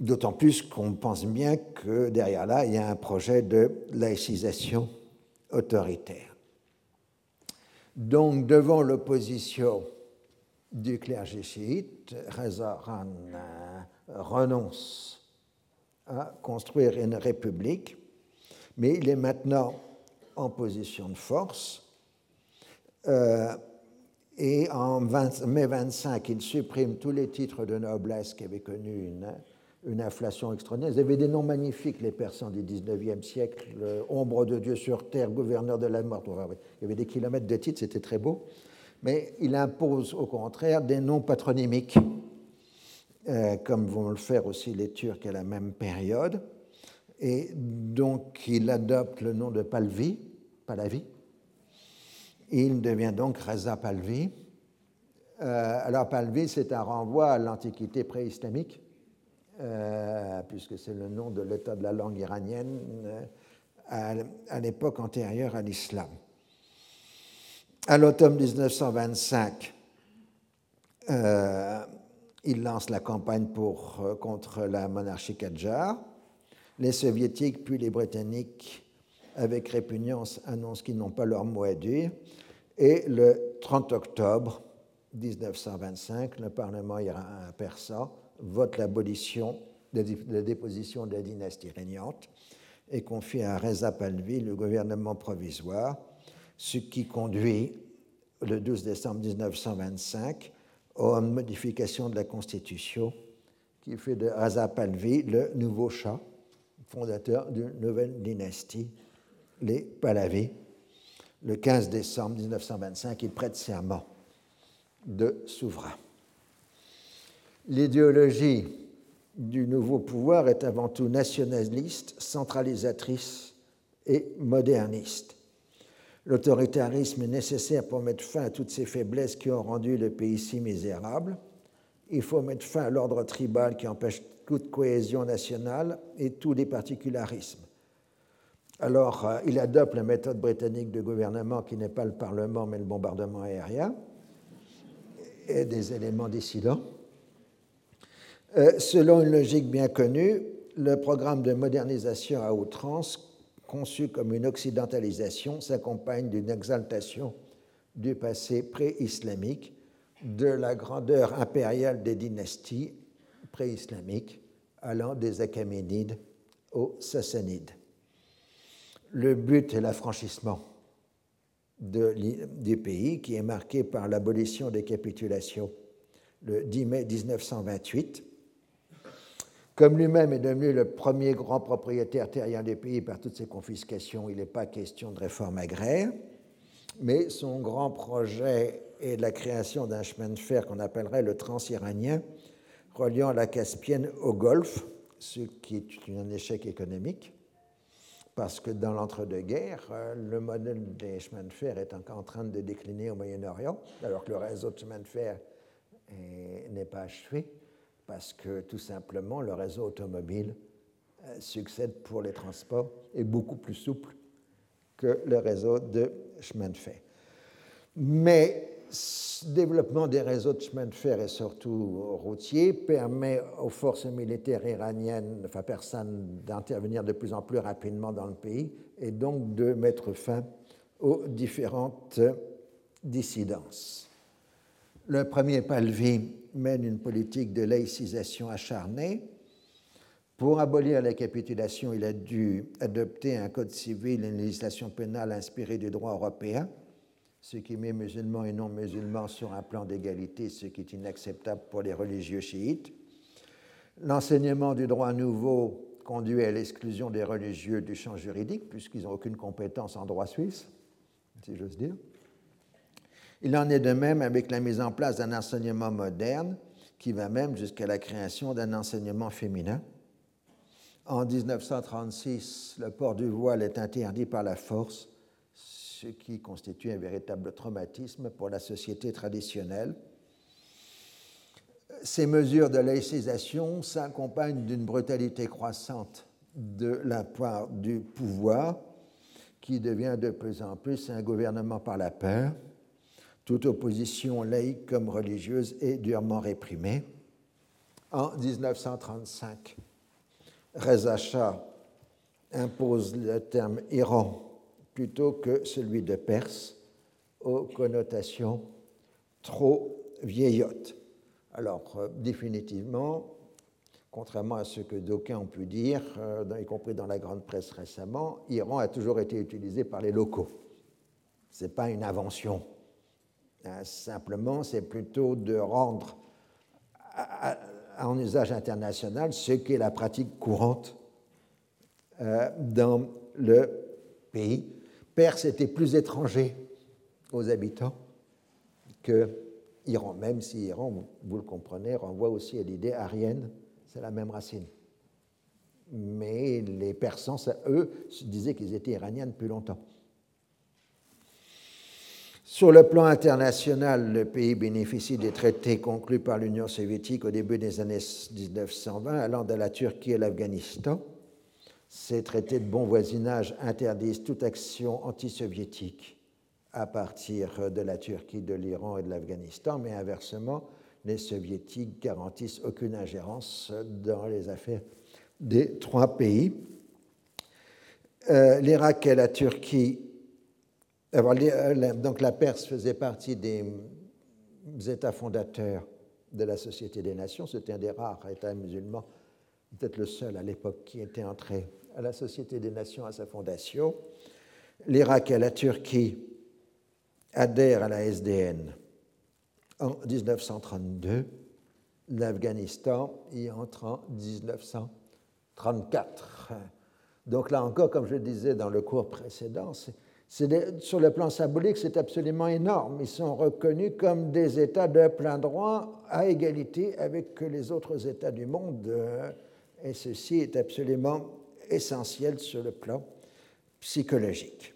D'autant plus qu'on pense bien que derrière là, il y a un projet de laïcisation autoritaire. Donc, devant l'opposition du clergé chiite, Reza Khan renonce à construire une république, mais il est maintenant en position de force. Euh, et en mai 25, il supprime tous les titres de noblesse qui avaient connu une, une inflation extraordinaire. Ils avaient des noms magnifiques, les Persans du 19e siècle, Ombre de Dieu sur terre, gouverneur de la mort. Il y avait des kilomètres de titres, c'était très beau. Mais il impose au contraire des noms patronymiques, euh, comme vont le faire aussi les Turcs à la même période. Et donc il adopte le nom de Palvi, Palavi. Il devient donc Reza Palvi. Euh, alors Palvi, c'est un renvoi à l'Antiquité pré-islamique euh, puisque c'est le nom de l'état de la langue iranienne à, l'époque antérieure à l'islam. À l'automne 1925, euh, il lance la campagne pour, contre la monarchie Kadjar. Les soviétiques puis les britanniques, avec répugnance, annoncent qu'ils n'ont pas leur mot à dire. Et le 30 octobre 1925, le Parlement persan vote l'abolition de la déposition de la dynastie régnante et confie à Reza Palvi le gouvernement provisoire, ce qui conduit le 12 décembre 1925 aux modifications de la Constitution qui fait de Reza Palvi le nouveau chat, fondateur d'une nouvelle dynastie, les Pahlavis. Le 15 décembre 1925, il prête serment de souverain. L'idéologie du nouveau pouvoir est avant tout nationaliste, centralisatrice et moderniste. L'autoritarisme est nécessaire pour mettre fin à toutes ces faiblesses qui ont rendu le pays si misérable. Il faut mettre fin à l'ordre tribal qui empêche toute cohésion nationale et tous les particularismes. Alors, euh, il adopte la méthode britannique de gouvernement qui n'est pas le Parlement mais le bombardement aérien et des éléments dissidents. Euh, selon une logique bien connue, le programme de modernisation à outrance, conçu comme une occidentalisation, s'accompagne d'une exaltation du passé pré-islamique, de la grandeur impériale des dynasties pré-islamiques, allant des Achéménides aux Sassanides. Le but est l'affranchissement du pays, qui est marqué par l'abolition des capitulations le 10 mai 1928 comme lui-même est devenu le premier grand propriétaire terrien du pays par toutes ses confiscations, il n'est pas question de réforme agraire, mais son grand projet est la création d'un chemin de fer qu'on appellerait le transiranien, reliant la Caspienne au Golfe, ce qui est un échec économique, parce que dans l'entre-deux-guerres, le modèle des chemins de fer est encore en train de décliner au Moyen-Orient, alors que le réseau de chemins de fer n'est pas achevé parce que tout simplement le réseau automobile euh, succède pour les transports est beaucoup plus souple que le réseau de chemin de fer. Mais ce développement des réseaux de chemin de fer et surtout routiers permet aux forces militaires iraniennes, enfin persanes, d'intervenir de plus en plus rapidement dans le pays et donc de mettre fin aux différentes dissidences. Le premier Palvi mène une politique de laïcisation acharnée. Pour abolir la capitulation, il a dû adopter un code civil et une législation pénale inspirée du droit européen, ce qui met musulmans et non-musulmans sur un plan d'égalité, ce qui est inacceptable pour les religieux chiites. L'enseignement du droit nouveau conduit à l'exclusion des religieux du champ juridique, puisqu'ils n'ont aucune compétence en droit suisse, si j'ose dire. Il en est de même avec la mise en place d'un enseignement moderne qui va même jusqu'à la création d'un enseignement féminin. En 1936, le port du voile est interdit par la force, ce qui constitue un véritable traumatisme pour la société traditionnelle. Ces mesures de laïcisation s'accompagnent d'une brutalité croissante de la part du pouvoir, qui devient de plus en plus un gouvernement par la peur toute opposition laïque comme religieuse est durement réprimée. En 1935, Reza Shah impose le terme Iran plutôt que celui de Perse aux connotations trop vieillottes. Alors, euh, définitivement, contrairement à ce que d'aucuns ont pu dire, euh, y compris dans la grande presse récemment, Iran a toujours été utilisé par les locaux. Ce n'est pas une invention. Hein, simplement, c'est plutôt de rendre en usage international ce qui est la pratique courante euh, dans le pays. Perse était plus étranger aux habitants que Iran, même si Iran, vous le comprenez, renvoie aussi à l'idée arienne, c'est la même racine. Mais les Persans, eux, disaient qu'ils étaient iraniens depuis longtemps. Sur le plan international, le pays bénéficie des traités conclus par l'Union soviétique au début des années 1920, allant de la Turquie à l'Afghanistan. Ces traités de bon voisinage interdisent toute action anti-soviétique à partir de la Turquie, de l'Iran et de l'Afghanistan, mais inversement, les soviétiques garantissent aucune ingérence dans les affaires des trois pays. Euh, L'Irak et la Turquie, euh, donc la Perse faisait partie des États fondateurs de la Société des Nations, c'était un des rares États musulmans, peut-être le seul à l'époque qui était entré à la Société des Nations à sa fondation. L'Irak et la Turquie adhère à la SDN en 1932, l'Afghanistan y entre en 1934. Donc là encore, comme je le disais dans le cours précédent, sur le plan symbolique, c'est absolument énorme. Ils sont reconnus comme des États de plein droit à égalité avec les autres États du monde. Et ceci est absolument essentiel sur le plan psychologique.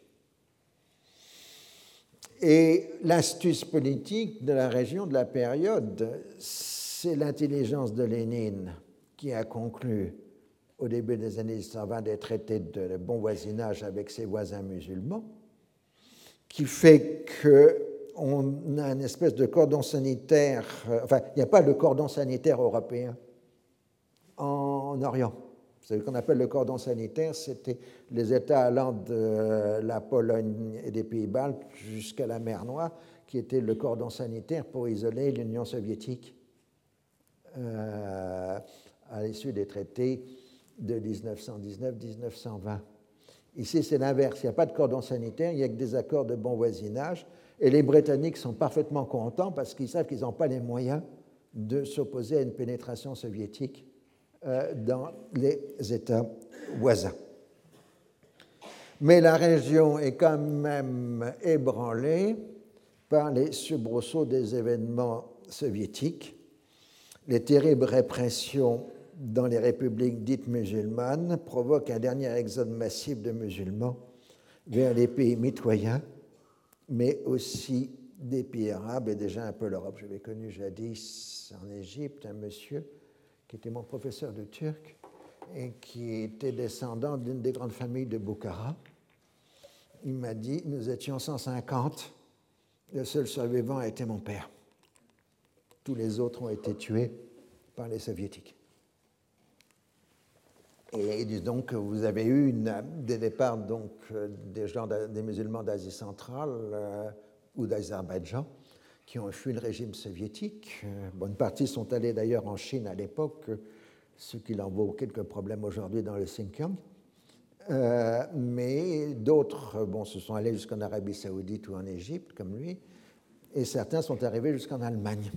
Et l'astuce politique de la région de la période, c'est l'intelligence de Lénine qui a conclu au début des années 1920 des traités de bon voisinage avec ses voisins musulmans, qui fait qu'on a une espèce de cordon sanitaire, euh, enfin, il n'y a pas de cordon sanitaire européen en Orient ce qu'on appelle le cordon sanitaire, c'était les États allant de la Pologne et des Pays-Baltes jusqu'à la mer Noire, qui était le cordon sanitaire pour isoler l'Union soviétique euh, à l'issue des traités de 1919-1920. Ici, c'est l'inverse. Il n'y a pas de cordon sanitaire, il n'y a que des accords de bon voisinage. Et les Britanniques sont parfaitement contents parce qu'ils savent qu'ils n'ont pas les moyens de s'opposer à une pénétration soviétique euh, dans les États voisins. Mais la région est quand même ébranlée par les soubresauts des événements soviétiques, les terribles répressions dans les républiques dites musulmanes provoquent un dernier exode massif de musulmans vers les pays mitoyens, mais aussi des pays arabes et déjà un peu l'Europe. Je l'ai connu jadis en Égypte, un monsieur qui était mon professeur de turc et qui était descendant d'une des grandes familles de Bukhara. Il m'a dit, nous étions 150, le seul survivant était mon père. Tous les autres ont été tués par les soviétiques. Et que vous avez eu des départs donc, euh, des, musulmans d'Asie centrale euh, ou d'Azerbaïdjan qui ont fui le régime soviétique. Euh, bonne partie sont allés d'ailleurs en Chine à l'époque, ce qui leur vaut quelques problèmes aujourd'hui dans le Xinjiang. Mais d'autres bon, se sont allés jusqu'en Arabie saoudite ou en Égypte, comme lui, et certains sont arrivés jusqu'en Allemagne.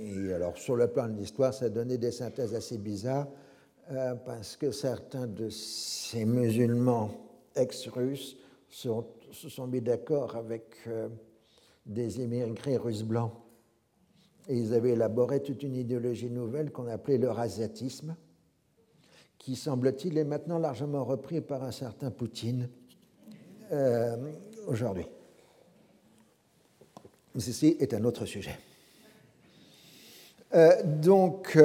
Et alors, sur le plan de l'histoire, ça a des synthèses assez bizarres, parce que certains de ces musulmans ex-russes se sont mis d'accord avec euh, des immigrés russes blancs. Et ils avaient élaboré toute une idéologie nouvelle qu'on appelait le rasiatisme, qui semble-t-il est maintenant largement repris par un certain Poutine euh, aujourd'hui. Ceci est un autre sujet. Euh, donc,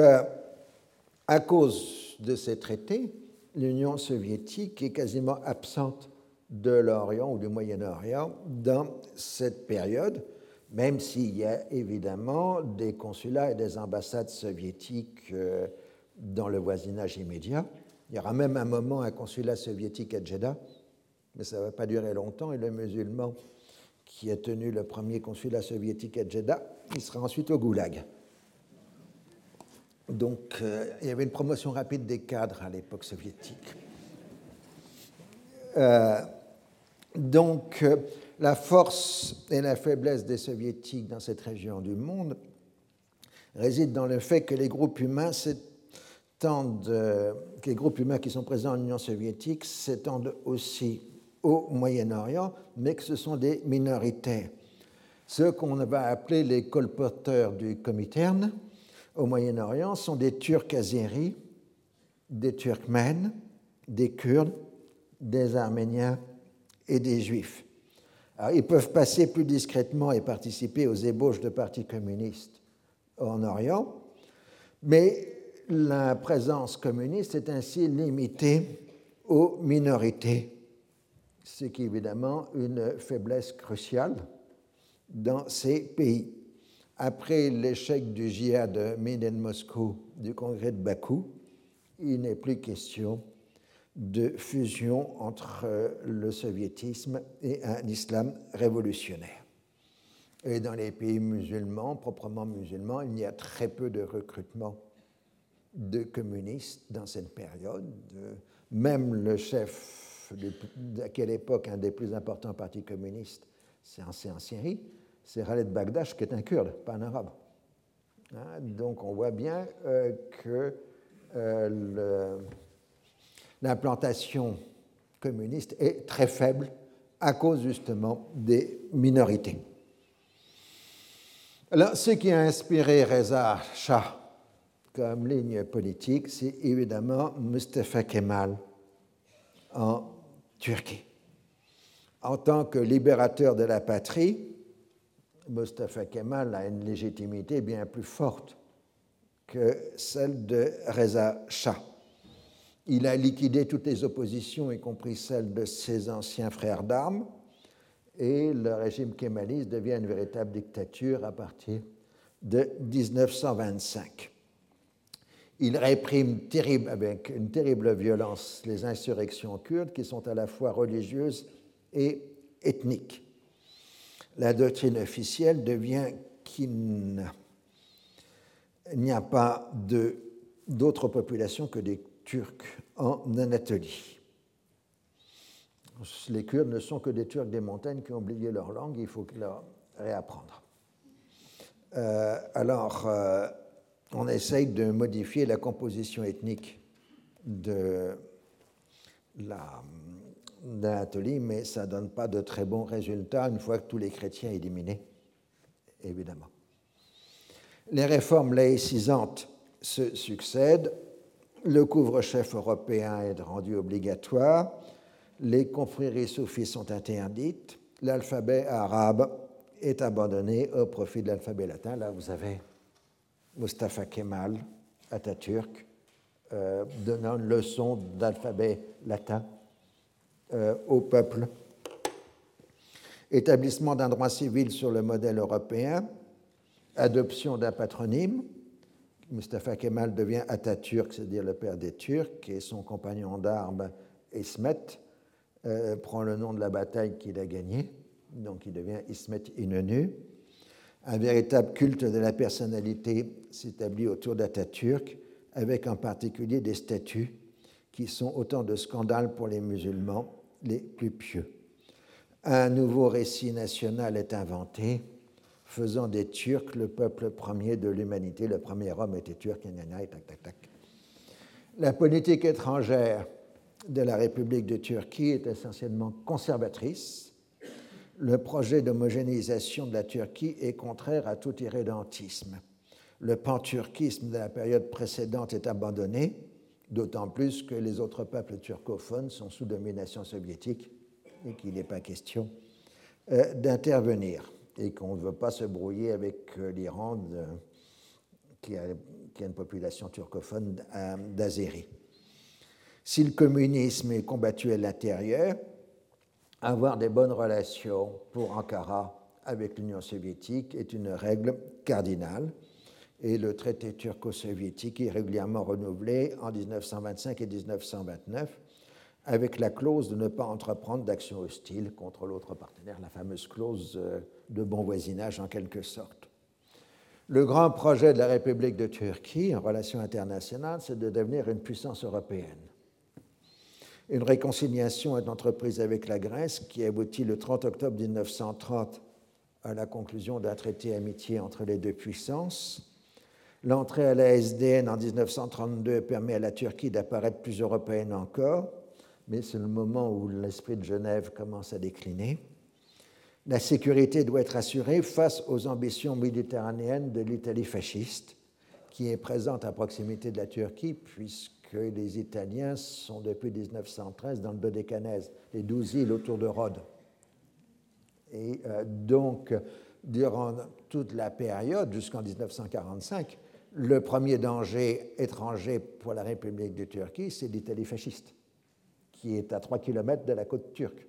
à cause de ces traités, l'Union soviétique est quasiment absente de l'Orient ou du Moyen-Orient dans cette période, même s'il y a évidemment des consulats et des ambassades soviétiques euh, dans le voisinage immédiat. Il y aura même un moment un consulat soviétique à Jeddah, mais ça ne va pas durer longtemps, et le musulman qui a tenu le premier consulat soviétique à Jeddah, il sera ensuite au Goulag. Donc euh, il y avait une promotion rapide des cadres à l'époque soviétique. Euh, donc euh, la force et la faiblesse des soviétiques dans cette région du monde résident dans le fait que les groupes humains s'étendent, que les groupes humains qui sont présents en Union soviétique s'étendent aussi au Moyen-Orient, mais que ce sont des minorités. Ceux qu'on va appeler les colporteurs du Comintern au Moyen-Orient sont des Turcs azéris, des Turkmènes, des Kurdes, des Arméniens et des Juifs. ils peuvent passer plus discrètement et participer aux ébauches de partis communistes en Orient, mais la présence communiste est ainsi limitée aux minorités, ce qui est évidemment une faiblesse cruciale dans ces pays. Après l'échec du djihad de Miden Moscou du congrès de Bakou, il n'est plus question de fusion entre le soviétisme et un islam révolutionnaire. Et dans les pays musulmans, proprement musulmans, il y a très peu de recrutement de communistes dans cette période. Même le chef, à quelle époque, un des plus importants partis communistes, c'est en Syrie, c'est Khaled Bagdash qui est un kurde, pas un arabe. Hein, donc on voit bien euh, que euh, l'implantation communiste est très faible à cause justement des minorités. Alors, ce qui a inspiré Reza Shah comme ligne politique, c'est évidemment Mustafa Kemal en Turquie. En tant que libérateur de la patrie, Mustafa Kemal a une légitimité bien plus forte que celle de Reza Shah. Il a liquidé toutes les oppositions, y compris celles de ses anciens frères d'armes, et le régime kémaliste devient une véritable dictature à partir de 1925. Il réprime avec une terrible violence les insurrections kurdes qui sont à la fois religieuses et ethniques la doctrine officielle devient qu'il n'y a pas d'autres populations que des Turcs en Anatolie. Les Kurdes ne sont que des Turcs des montagnes qui ont oublié leur langue, il faut leur réapprendre. Euh, alors, euh, on essaye de modifier la composition ethnique de la, d'Anatolie, mais ça ne donne pas de très bons résultats une fois que tous les chrétiens éliminés, évidemment. Les réformes laïcisantes se succèdent, le couvre-chef européen est rendu obligatoire, les confréries soufis sont interdites, l'alphabet arabe est abandonné au profit de l'alphabet latin. Là, vous avez Mustafa Kemal, Atatürk, euh, donnant une leçon d'alphabet latin euh, au peuple. Établissement d'un droit civil sur le modèle européen, adoption d'un patronyme. Mustafa Kemal devient Atatürk, c'est-à-dire le père des Turcs, et son compagnon d'armes, Ismet, euh, prend le nom de la bataille qu'il a gagnée, donc il devient Ismet Inonu. Un véritable culte de la personnalité s'établit autour d'Atatürk, avec en particulier des statues qui sont autant de scandales pour les musulmans les plus pieux. Un nouveau récit national est inventé, faisant des Turcs le peuple premier de l'humanité. Le premier homme était turc, et tac, tac, tac. La politique étrangère de la République de Turquie est essentiellement conservatrice. Le projet d'homogénéisation de la Turquie est contraire à tout irrédentisme. Le panturquisme de la période précédente est abandonné d'autant plus que les autres peuples turcophones sont sous domination soviétique et qu'il n'est pas question euh, d'intervenir et qu'on ne veut pas se brouiller avec euh, l'Iran qui, a une population turcophone euh, d'Azérie. Si le communisme est combattu à l'intérieur, avoir des bonnes relations pour Ankara avec l'Union soviétique est une règle cardinale et le traité turco-soviétique est régulièrement renouvelé en 1925 et 1929 avec la clause de ne pas entreprendre d'action hostile contre l'autre partenaire, la fameuse clause euh, de bon voisinage en quelque sorte. Le grand projet de la République de Turquie en relations internationales, c'est de devenir une puissance européenne. Une réconciliation est entreprise avec la Grèce qui aboutit le 30 octobre 1930 à la conclusion d'un traité d'amitié entre les deux puissances. L'entrée à la SDN en 1932 permet à la Turquie d'apparaître plus européenne encore mais c'est le moment où l'esprit de Genève commence à décliner. La sécurité doit être assurée face aux ambitions méditerranéennes de l'Italie fasciste, qui est présente à proximité de la Turquie, puisque les Italiens sont depuis 1913 dans le Dodécanèse, les douze îles autour de Rhodes. Et euh, donc, durant toute la période, jusqu'en 1945, le premier danger étranger pour la République de Turquie, c'est l'Italie fasciste qui est à 3 km de la côte turque.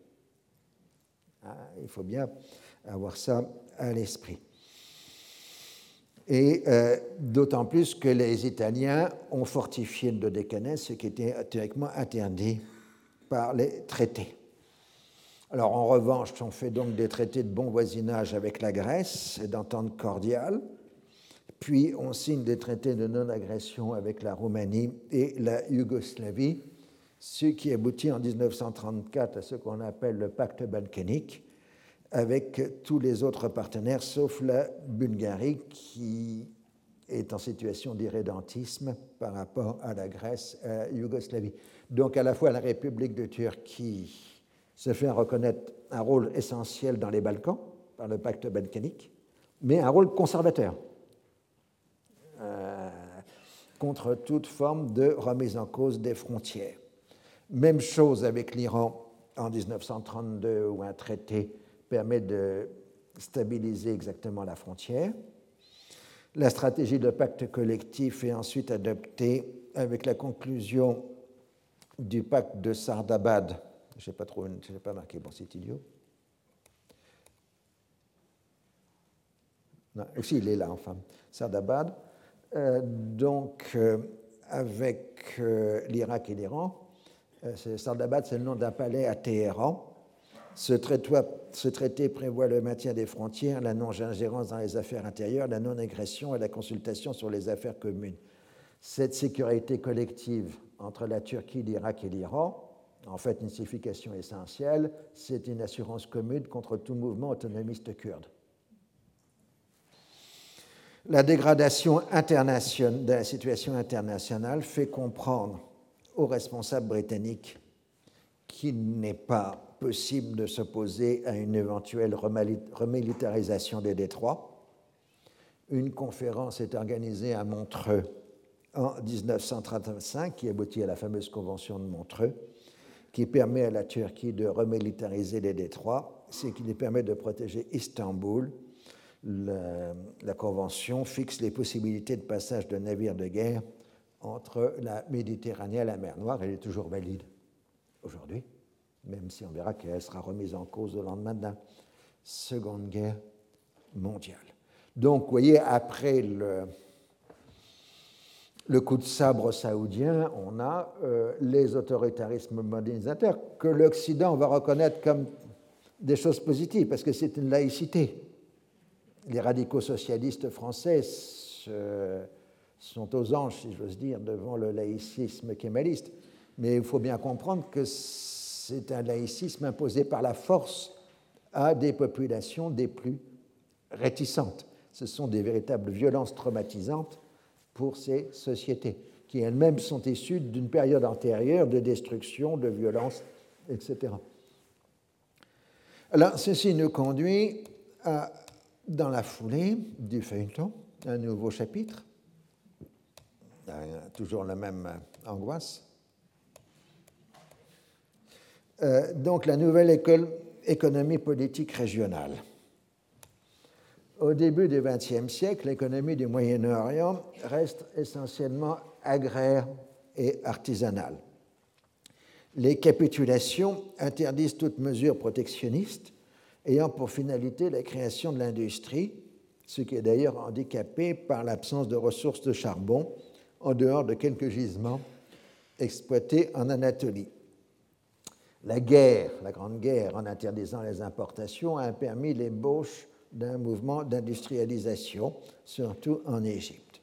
Ah, il faut bien avoir ça à l'esprit. Et euh, d'autant plus que les Italiens ont fortifié le Dodécanèse, ce qui était théoriquement interdit par les traités. Alors en revanche, on fait donc des traités de bon voisinage avec la Grèce et d'entente cordiale, puis on signe des traités de non-agression avec la Roumanie et la Yougoslavie, ce qui aboutit en 1934 à ce qu'on appelle le pacte balkanique, avec tous les autres partenaires, sauf la Bulgarie, qui est en situation d'irrédentisme par rapport à la Grèce à la Yougoslavie. Donc à la fois la République de Turquie se fait reconnaître un rôle essentiel dans les Balkans par le pacte balkanique, mais un rôle conservateur contre toute forme de remise en cause des frontières. Même chose avec l'Iran en 1932 où un traité permet de stabiliser exactement la frontière. La stratégie de pacte collectif est ensuite adoptée avec la conclusion du pacte de Sardabad. Je n'ai pas, trop, pas marqué, bon, c'est idiot. Non, aussi, il est là, enfin. Sardabad. Euh, donc, euh, avec euh, l'Irak et l'Iran, Sardabad, c'est le nom d'un palais à Téhéran. Ce traité, prévoit le maintien des frontières, la non-ingérence dans les affaires intérieures, la non-agression et la consultation sur les affaires communes. Cette sécurité collective entre la Turquie, l'Irak et l'Iran, en fait une signification essentielle, c'est une assurance commune contre tout mouvement autonomiste kurde. La dégradation de la situation internationale fait comprendre aux responsables britanniques qu'il n'est pas possible de s'opposer à une éventuelle remilitarisation des détroits. Une conférence est organisée à Montreux en 1935 qui aboutit à la fameuse convention de Montreux qui permet à la Turquie de remilitariser les détroits, ce qui lui permet de protéger Istanbul. La convention fixe les possibilités de passage de navires de guerre entre la Méditerranée et la mer Noire. Elle est toujours valide aujourd'hui, même si on verra qu'elle sera remise en cause au lendemain de la Seconde Guerre mondiale. Donc, vous voyez, après le, le coup de sabre saoudien, on a euh, les autoritarismes modernisateurs que l'Occident va reconnaître comme des choses positives, parce que c'est une laïcité. Les radicaux socialistes français sont aux anges, si j'ose dire, devant le laïcisme kémaliste. Mais il faut bien comprendre que c'est un laïcisme imposé par la force à des populations des plus réticentes. Ce sont des véritables violences traumatisantes pour ces sociétés, qui elles-mêmes sont issues d'une période antérieure de destruction, de violence, etc. Alors, ceci nous conduit à, dans la foulée du feuilleton, un nouveau chapitre toujours la même angoisse. Euh, donc la nouvelle école économie politique régionale. Au début du XXe siècle, l'économie du Moyen-Orient reste essentiellement agraire et artisanale. Les capitulations interdisent toute mesure protectionniste ayant pour finalité la création de l'industrie, ce qui est d'ailleurs handicapé par l'absence de ressources de charbon en dehors de quelques gisements exploités en Anatolie. La guerre, la Grande Guerre, en interdisant les importations, a permis l'ébauche d'un mouvement d'industrialisation, surtout en Égypte.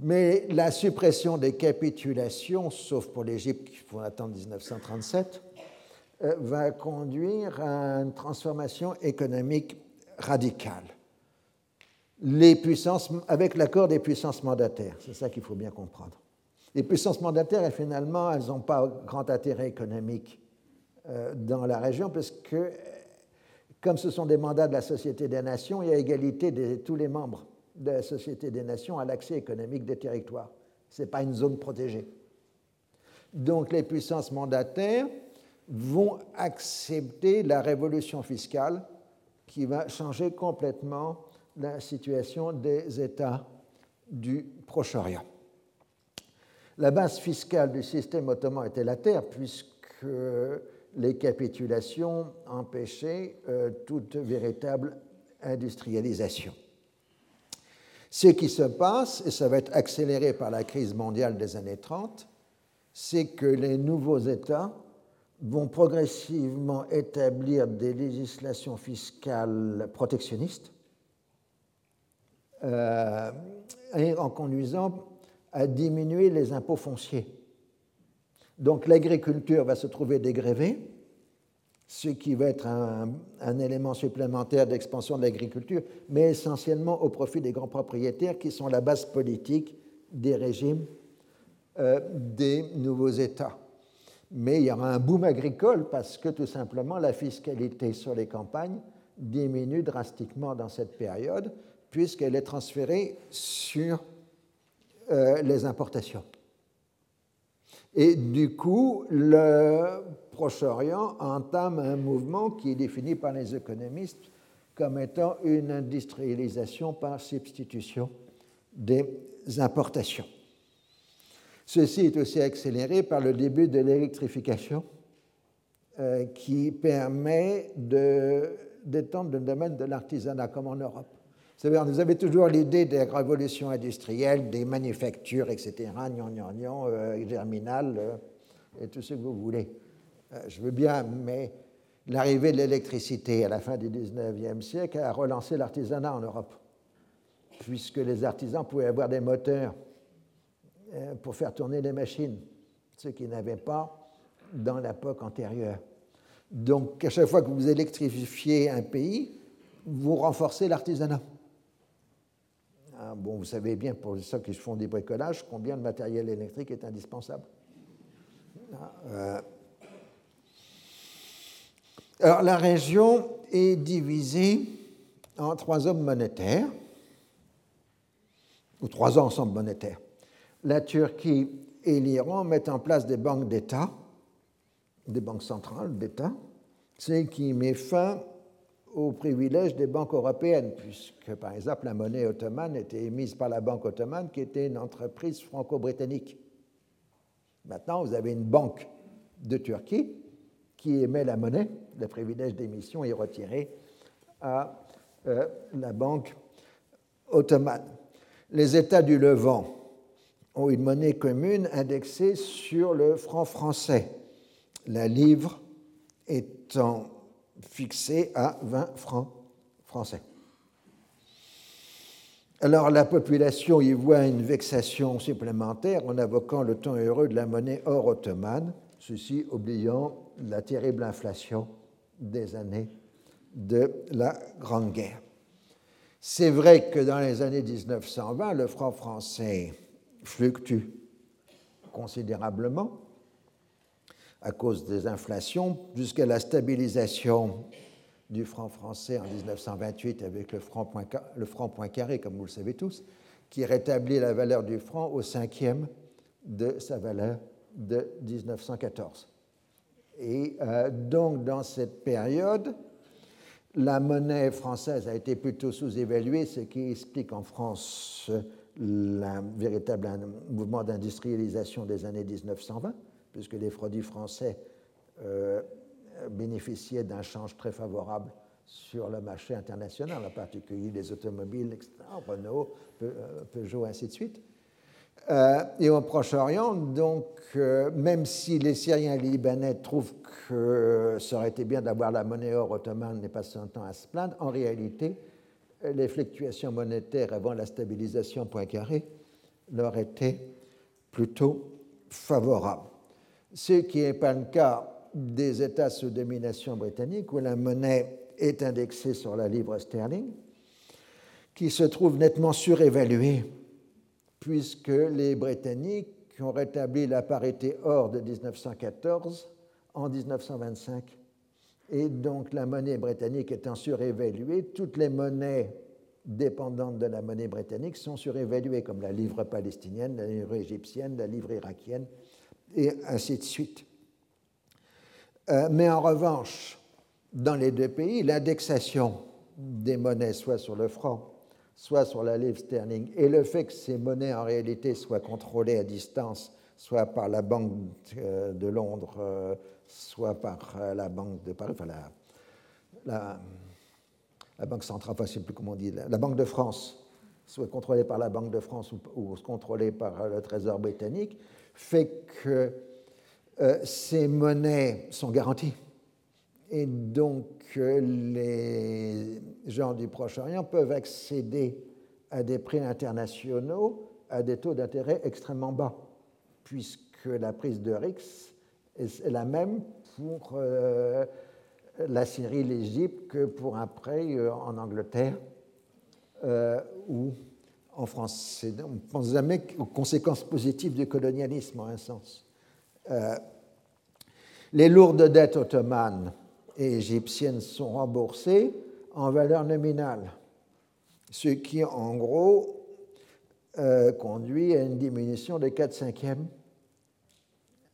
Mais la suppression des capitulations, sauf pour l'Égypte qu'il faut attendre 1937, euh, va conduire à une transformation économique radicale. Les puissances, avec l'accord des puissances mandataires, c'est ça qu'il faut bien comprendre. Les puissances mandataires, finalement, elles n'ont pas grand intérêt économique euh, dans la région, parce que, comme ce sont des mandats de la Société des Nations, il y a égalité de tous les membres de la Société des Nations à l'accès économique des territoires. Ce n'est pas une zone protégée. Donc les puissances mandataires vont accepter la révolution fiscale qui va changer complètement la situation des États du Proche-Orient. La base fiscale du système ottoman était la terre, puisque les capitulations empêchaient euh, toute véritable industrialisation. Ce qui se passe, et ça va être accéléré par la crise mondiale des années 30, c'est que les nouveaux États vont progressivement établir des législations fiscales protectionnistes euh, en conduisant à diminuer les impôts fonciers. Donc l'agriculture va se trouver dégrévée, ce qui va être un, élément supplémentaire d'expansion de l'agriculture, mais essentiellement au profit des grands propriétaires qui sont la base politique des régimes euh, des nouveaux États. Mais il y aura un boom agricole parce que tout simplement la fiscalité sur les campagnes diminue drastiquement dans cette période puisqu'elle est transférée sur euh, les importations. Et du coup, le Proche-Orient entame un mouvement qui est défini par les économistes comme étant une industrialisation par substitution des importations. Ceci est aussi accéléré par le début de l'électrification euh, qui permet d'étendre le domaine de l'artisanat comme en Europe. Vous avez toujours l'idée des révolutions industrielles, des manufactures, etc., gnon, gnon, gnon, euh, et tout ce que vous voulez. Euh, je veux bien, mais l'arrivée de l'électricité à la fin du 19e siècle a relancé l'artisanat en Europe, puisque les artisans pouvaient avoir des moteurs pour faire tourner les machines, ce qu'ils n'avaient pas dans l'époque antérieure. Donc, à chaque fois que vous électrifiez un pays, vous renforcez l'artisanat. Ah, bon, vous savez bien, pour ceux qui font des bricolages, combien de matériel électrique est indispensable. Ah, euh. Alors, la région est divisée en trois hommes monétaires, ou trois ensembles monétaires. La Turquie et l'Iran mettent en place des banques d'État, des banques centrales d'État, ce qui met fin au privilège des banques européennes, puisque par exemple la monnaie ottomane était émise par la Banque ottomane, qui était une entreprise franco-britannique. Maintenant, vous avez une banque de Turquie qui émet la monnaie, le privilège d'émission est retiré à euh, la Banque ottomane. Les États du Levant ont une monnaie commune indexée sur le franc français, la livre étant fixé à 20 francs français. Alors la population y voit une vexation supplémentaire en invoquant le temps heureux de la monnaie or ottomane, ceci oubliant la terrible inflation des années de la Grande Guerre. C'est vrai que dans les années 1920, le franc français fluctue considérablement, à cause des inflations, jusqu'à la stabilisation du franc français en 1928 avec le franc, point, le franc carré, comme vous le savez tous, qui rétablit la valeur du franc au cinquième de sa valeur de 1914. Et euh, donc, dans cette période, la monnaie française a été plutôt sous-évaluée, ce qui explique en France le véritable mouvement d'industrialisation des années 1920 puisque les produits français euh, bénéficiaient d'un change très favorable sur le marché international, en particulier les automobiles, Renault, euh, Peugeot, ainsi de suite. et au Proche-Orient, donc, même si les Syriens et les Libanais trouvent que ça aurait été bien d'avoir la monnaie or ottomane n'est pas son temps à se plaindre, en réalité, les fluctuations monétaires avant la stabilisation Poincaré leur étaient plutôt favorables. Ce qui n'est pas le cas des États sous domination britannique où la monnaie est indexée sur la livre sterling, qui se trouve nettement surévaluée puisque les Britanniques ont rétabli la parité or de 1914 en 1925. Et donc la monnaie britannique étant surévaluée, toutes les monnaies dépendantes de la monnaie britannique sont surévaluées, comme la livre palestinienne, la livre égyptienne, la livre irakienne, et ainsi de suite. Euh, mais en revanche, dans les deux pays, l'indexation des monnaies, soit sur le franc, soit sur la livre sterling, et le fait que ces monnaies en réalité soient contrôlées à distance, soit par la Banque euh, de Londres, euh, soit par la Banque de Paris, enfin la, Banque centrale, enfin plus comment on la, Banque de France, soit contrôlée par la Banque de France ou, contrôlée par le Trésor britannique, fait que euh, ces monnaies sont garanties. Et donc, euh, les gens du Proche-Orient peuvent accéder à des prix internationaux à des taux d'intérêt extrêmement bas, puisque la prise de RICS est la même pour euh, la Syrie, l'Égypte, que pour un prêt en Angleterre ou en France. On ne pense jamais aux conséquences positives du colonialisme, en un sens. Euh, les lourdes dettes ottomanes et égyptiennes sont remboursées en valeur nominale, ce qui en gros euh, conduit à une diminution de 4 cinquièmes euh,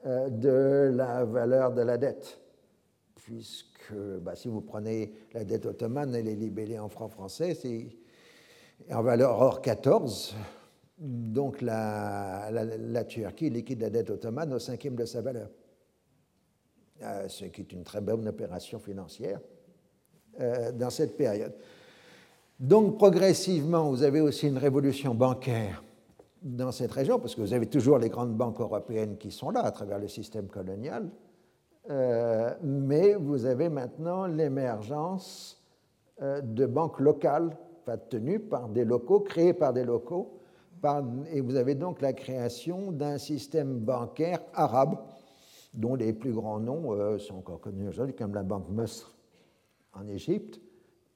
de la valeur de la dette, puisque bah, si vous prenez la dette ottomane, elle est libellée en francs français, c'est en valeur hors 14, donc la, Turquie liquide la dette ottomane au cinquième de sa valeur, euh, ce qui est une très bonne opération financière euh, dans cette période. Donc progressivement, vous avez aussi une révolution bancaire dans cette région, parce que vous avez toujours les grandes banques européennes qui sont là à travers le système colonial, euh, mais vous avez maintenant l'émergence de banques locales, tenues par des locaux, créées par des locaux, et vous avez donc la création d'un système bancaire arabe, dont les plus grands noms euh, sont encore connus aujourd'hui, comme la Banque Mesr en Égypte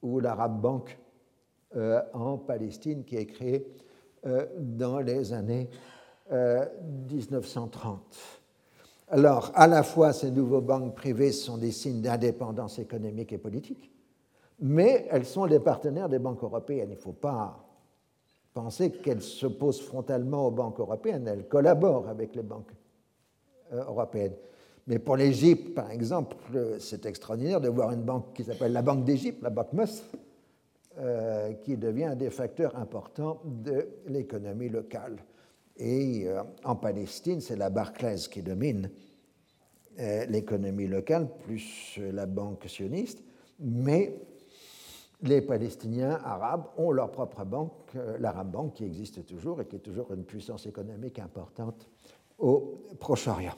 ou l'Arab Bank euh, en Palestine, qui est créée euh, dans les années 1930. Alors, à la fois, ces nouveaux banques privées sont des signes d'indépendance économique et politique, mais elles sont les partenaires des banques européennes. Il ne faut pas penser qu'elle s'oppose frontalement aux banques européennes, elle collabore avec les banques euh, européennes. Mais pour l'Égypte, par exemple, c'est extraordinaire de voir une banque qui s'appelle la Banque d'Égypte, la Banque Mus, euh, qui devient un des facteurs importants de l'économie locale. Et euh, en Palestine, c'est la Barclays qui domine l'économie locale, plus la banque sioniste, mais les Palestiniens arabes ont leur propre banque, euh, l'Arab Bank, qui existe toujours et qui est toujours une puissance économique importante au Proche-Orient.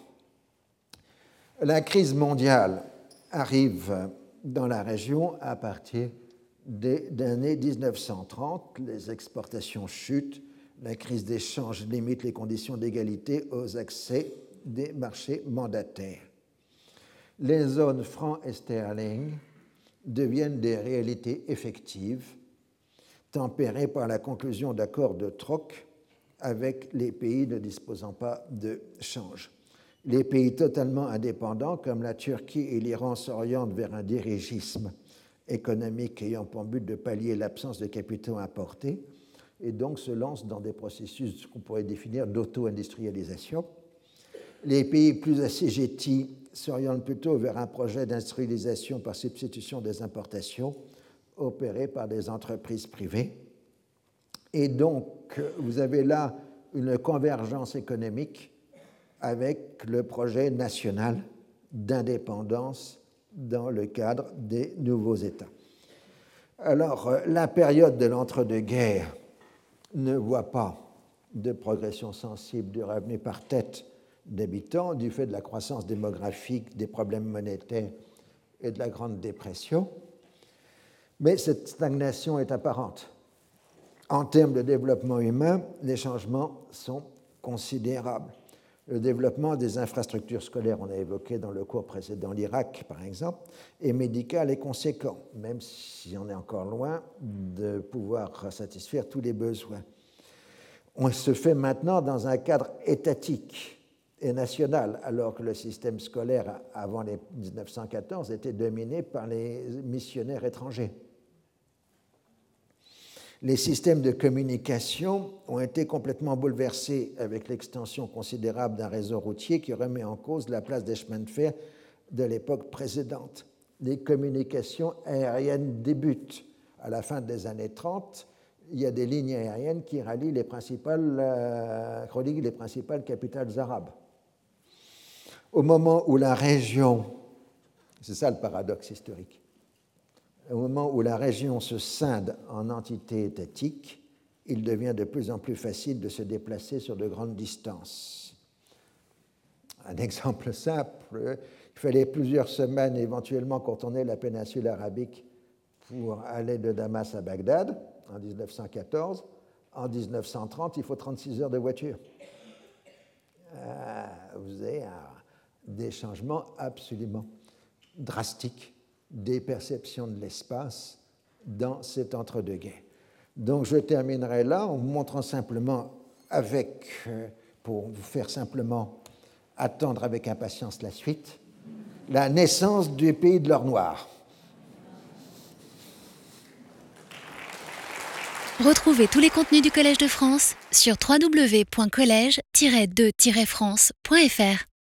La crise mondiale arrive dans la région à partir des années 1930. Les exportations chutent, la crise d'échange limite les conditions d'égalité aux accès des marchés mandataires. Les zones francs et sterling deviennent des réalités effectives, tempérées par la conclusion d'accords de troc avec les pays ne disposant pas de change. Les pays totalement indépendants, comme la Turquie et l'Iran, s'orientent vers un dirigisme économique ayant pour but de pallier l'absence de capitaux importés et donc se lancent dans des processus qu'on pourrait définir d'auto-industrialisation. Les pays plus assujettis s'oriente plutôt vers un projet d'industrialisation par substitution des importations opérées par des entreprises privées. Et donc, vous avez là une convergence économique avec le projet national d'indépendance dans le cadre des nouveaux États. Alors, la période de l'entre-deux-guerres ne voit pas de progression sensible du revenu par tête d'habitants du fait de la croissance démographique, des problèmes monétaires et de la Grande Dépression. Mais cette stagnation est apparente. En termes de développement humain, les changements sont considérables. Le développement des infrastructures scolaires, on a évoqué dans le cours précédent l'Irak par exemple, et médical est conséquent, même si on est encore loin de pouvoir satisfaire tous les besoins. On se fait maintenant dans un cadre étatique et national, alors que le système scolaire avant les 1914 était dominé par les missionnaires étrangers. Les systèmes de communication ont été complètement bouleversés avec l'extension considérable d'un réseau routier qui remet en cause la place des chemins de fer de l'époque précédente. Les communications aériennes débutent à la fin des années 30. Il y a des lignes aériennes qui rallient les principales, euh, les principales capitales arabes. Au moment où la région, c'est ça le paradoxe historique, au moment où la région se scinde en entités étatiques, il devient de plus en plus facile de se déplacer sur de grandes distances. Un exemple simple, il fallait plusieurs semaines éventuellement contourner la péninsule arabique pour aller de Damas à Bagdad en 1914. En 1930, il faut 36 heures de voiture. Euh, vous avez des changements absolument drastiques des perceptions de l'espace dans cet entre-deux-guerres. Donc je terminerai là en vous montrant simplement avec, euh, pour vous faire simplement attendre avec impatience la suite, la naissance du pays de l'or noir. Retrouvez tous les contenus du Collège de France sur www.colège-2-france.fr.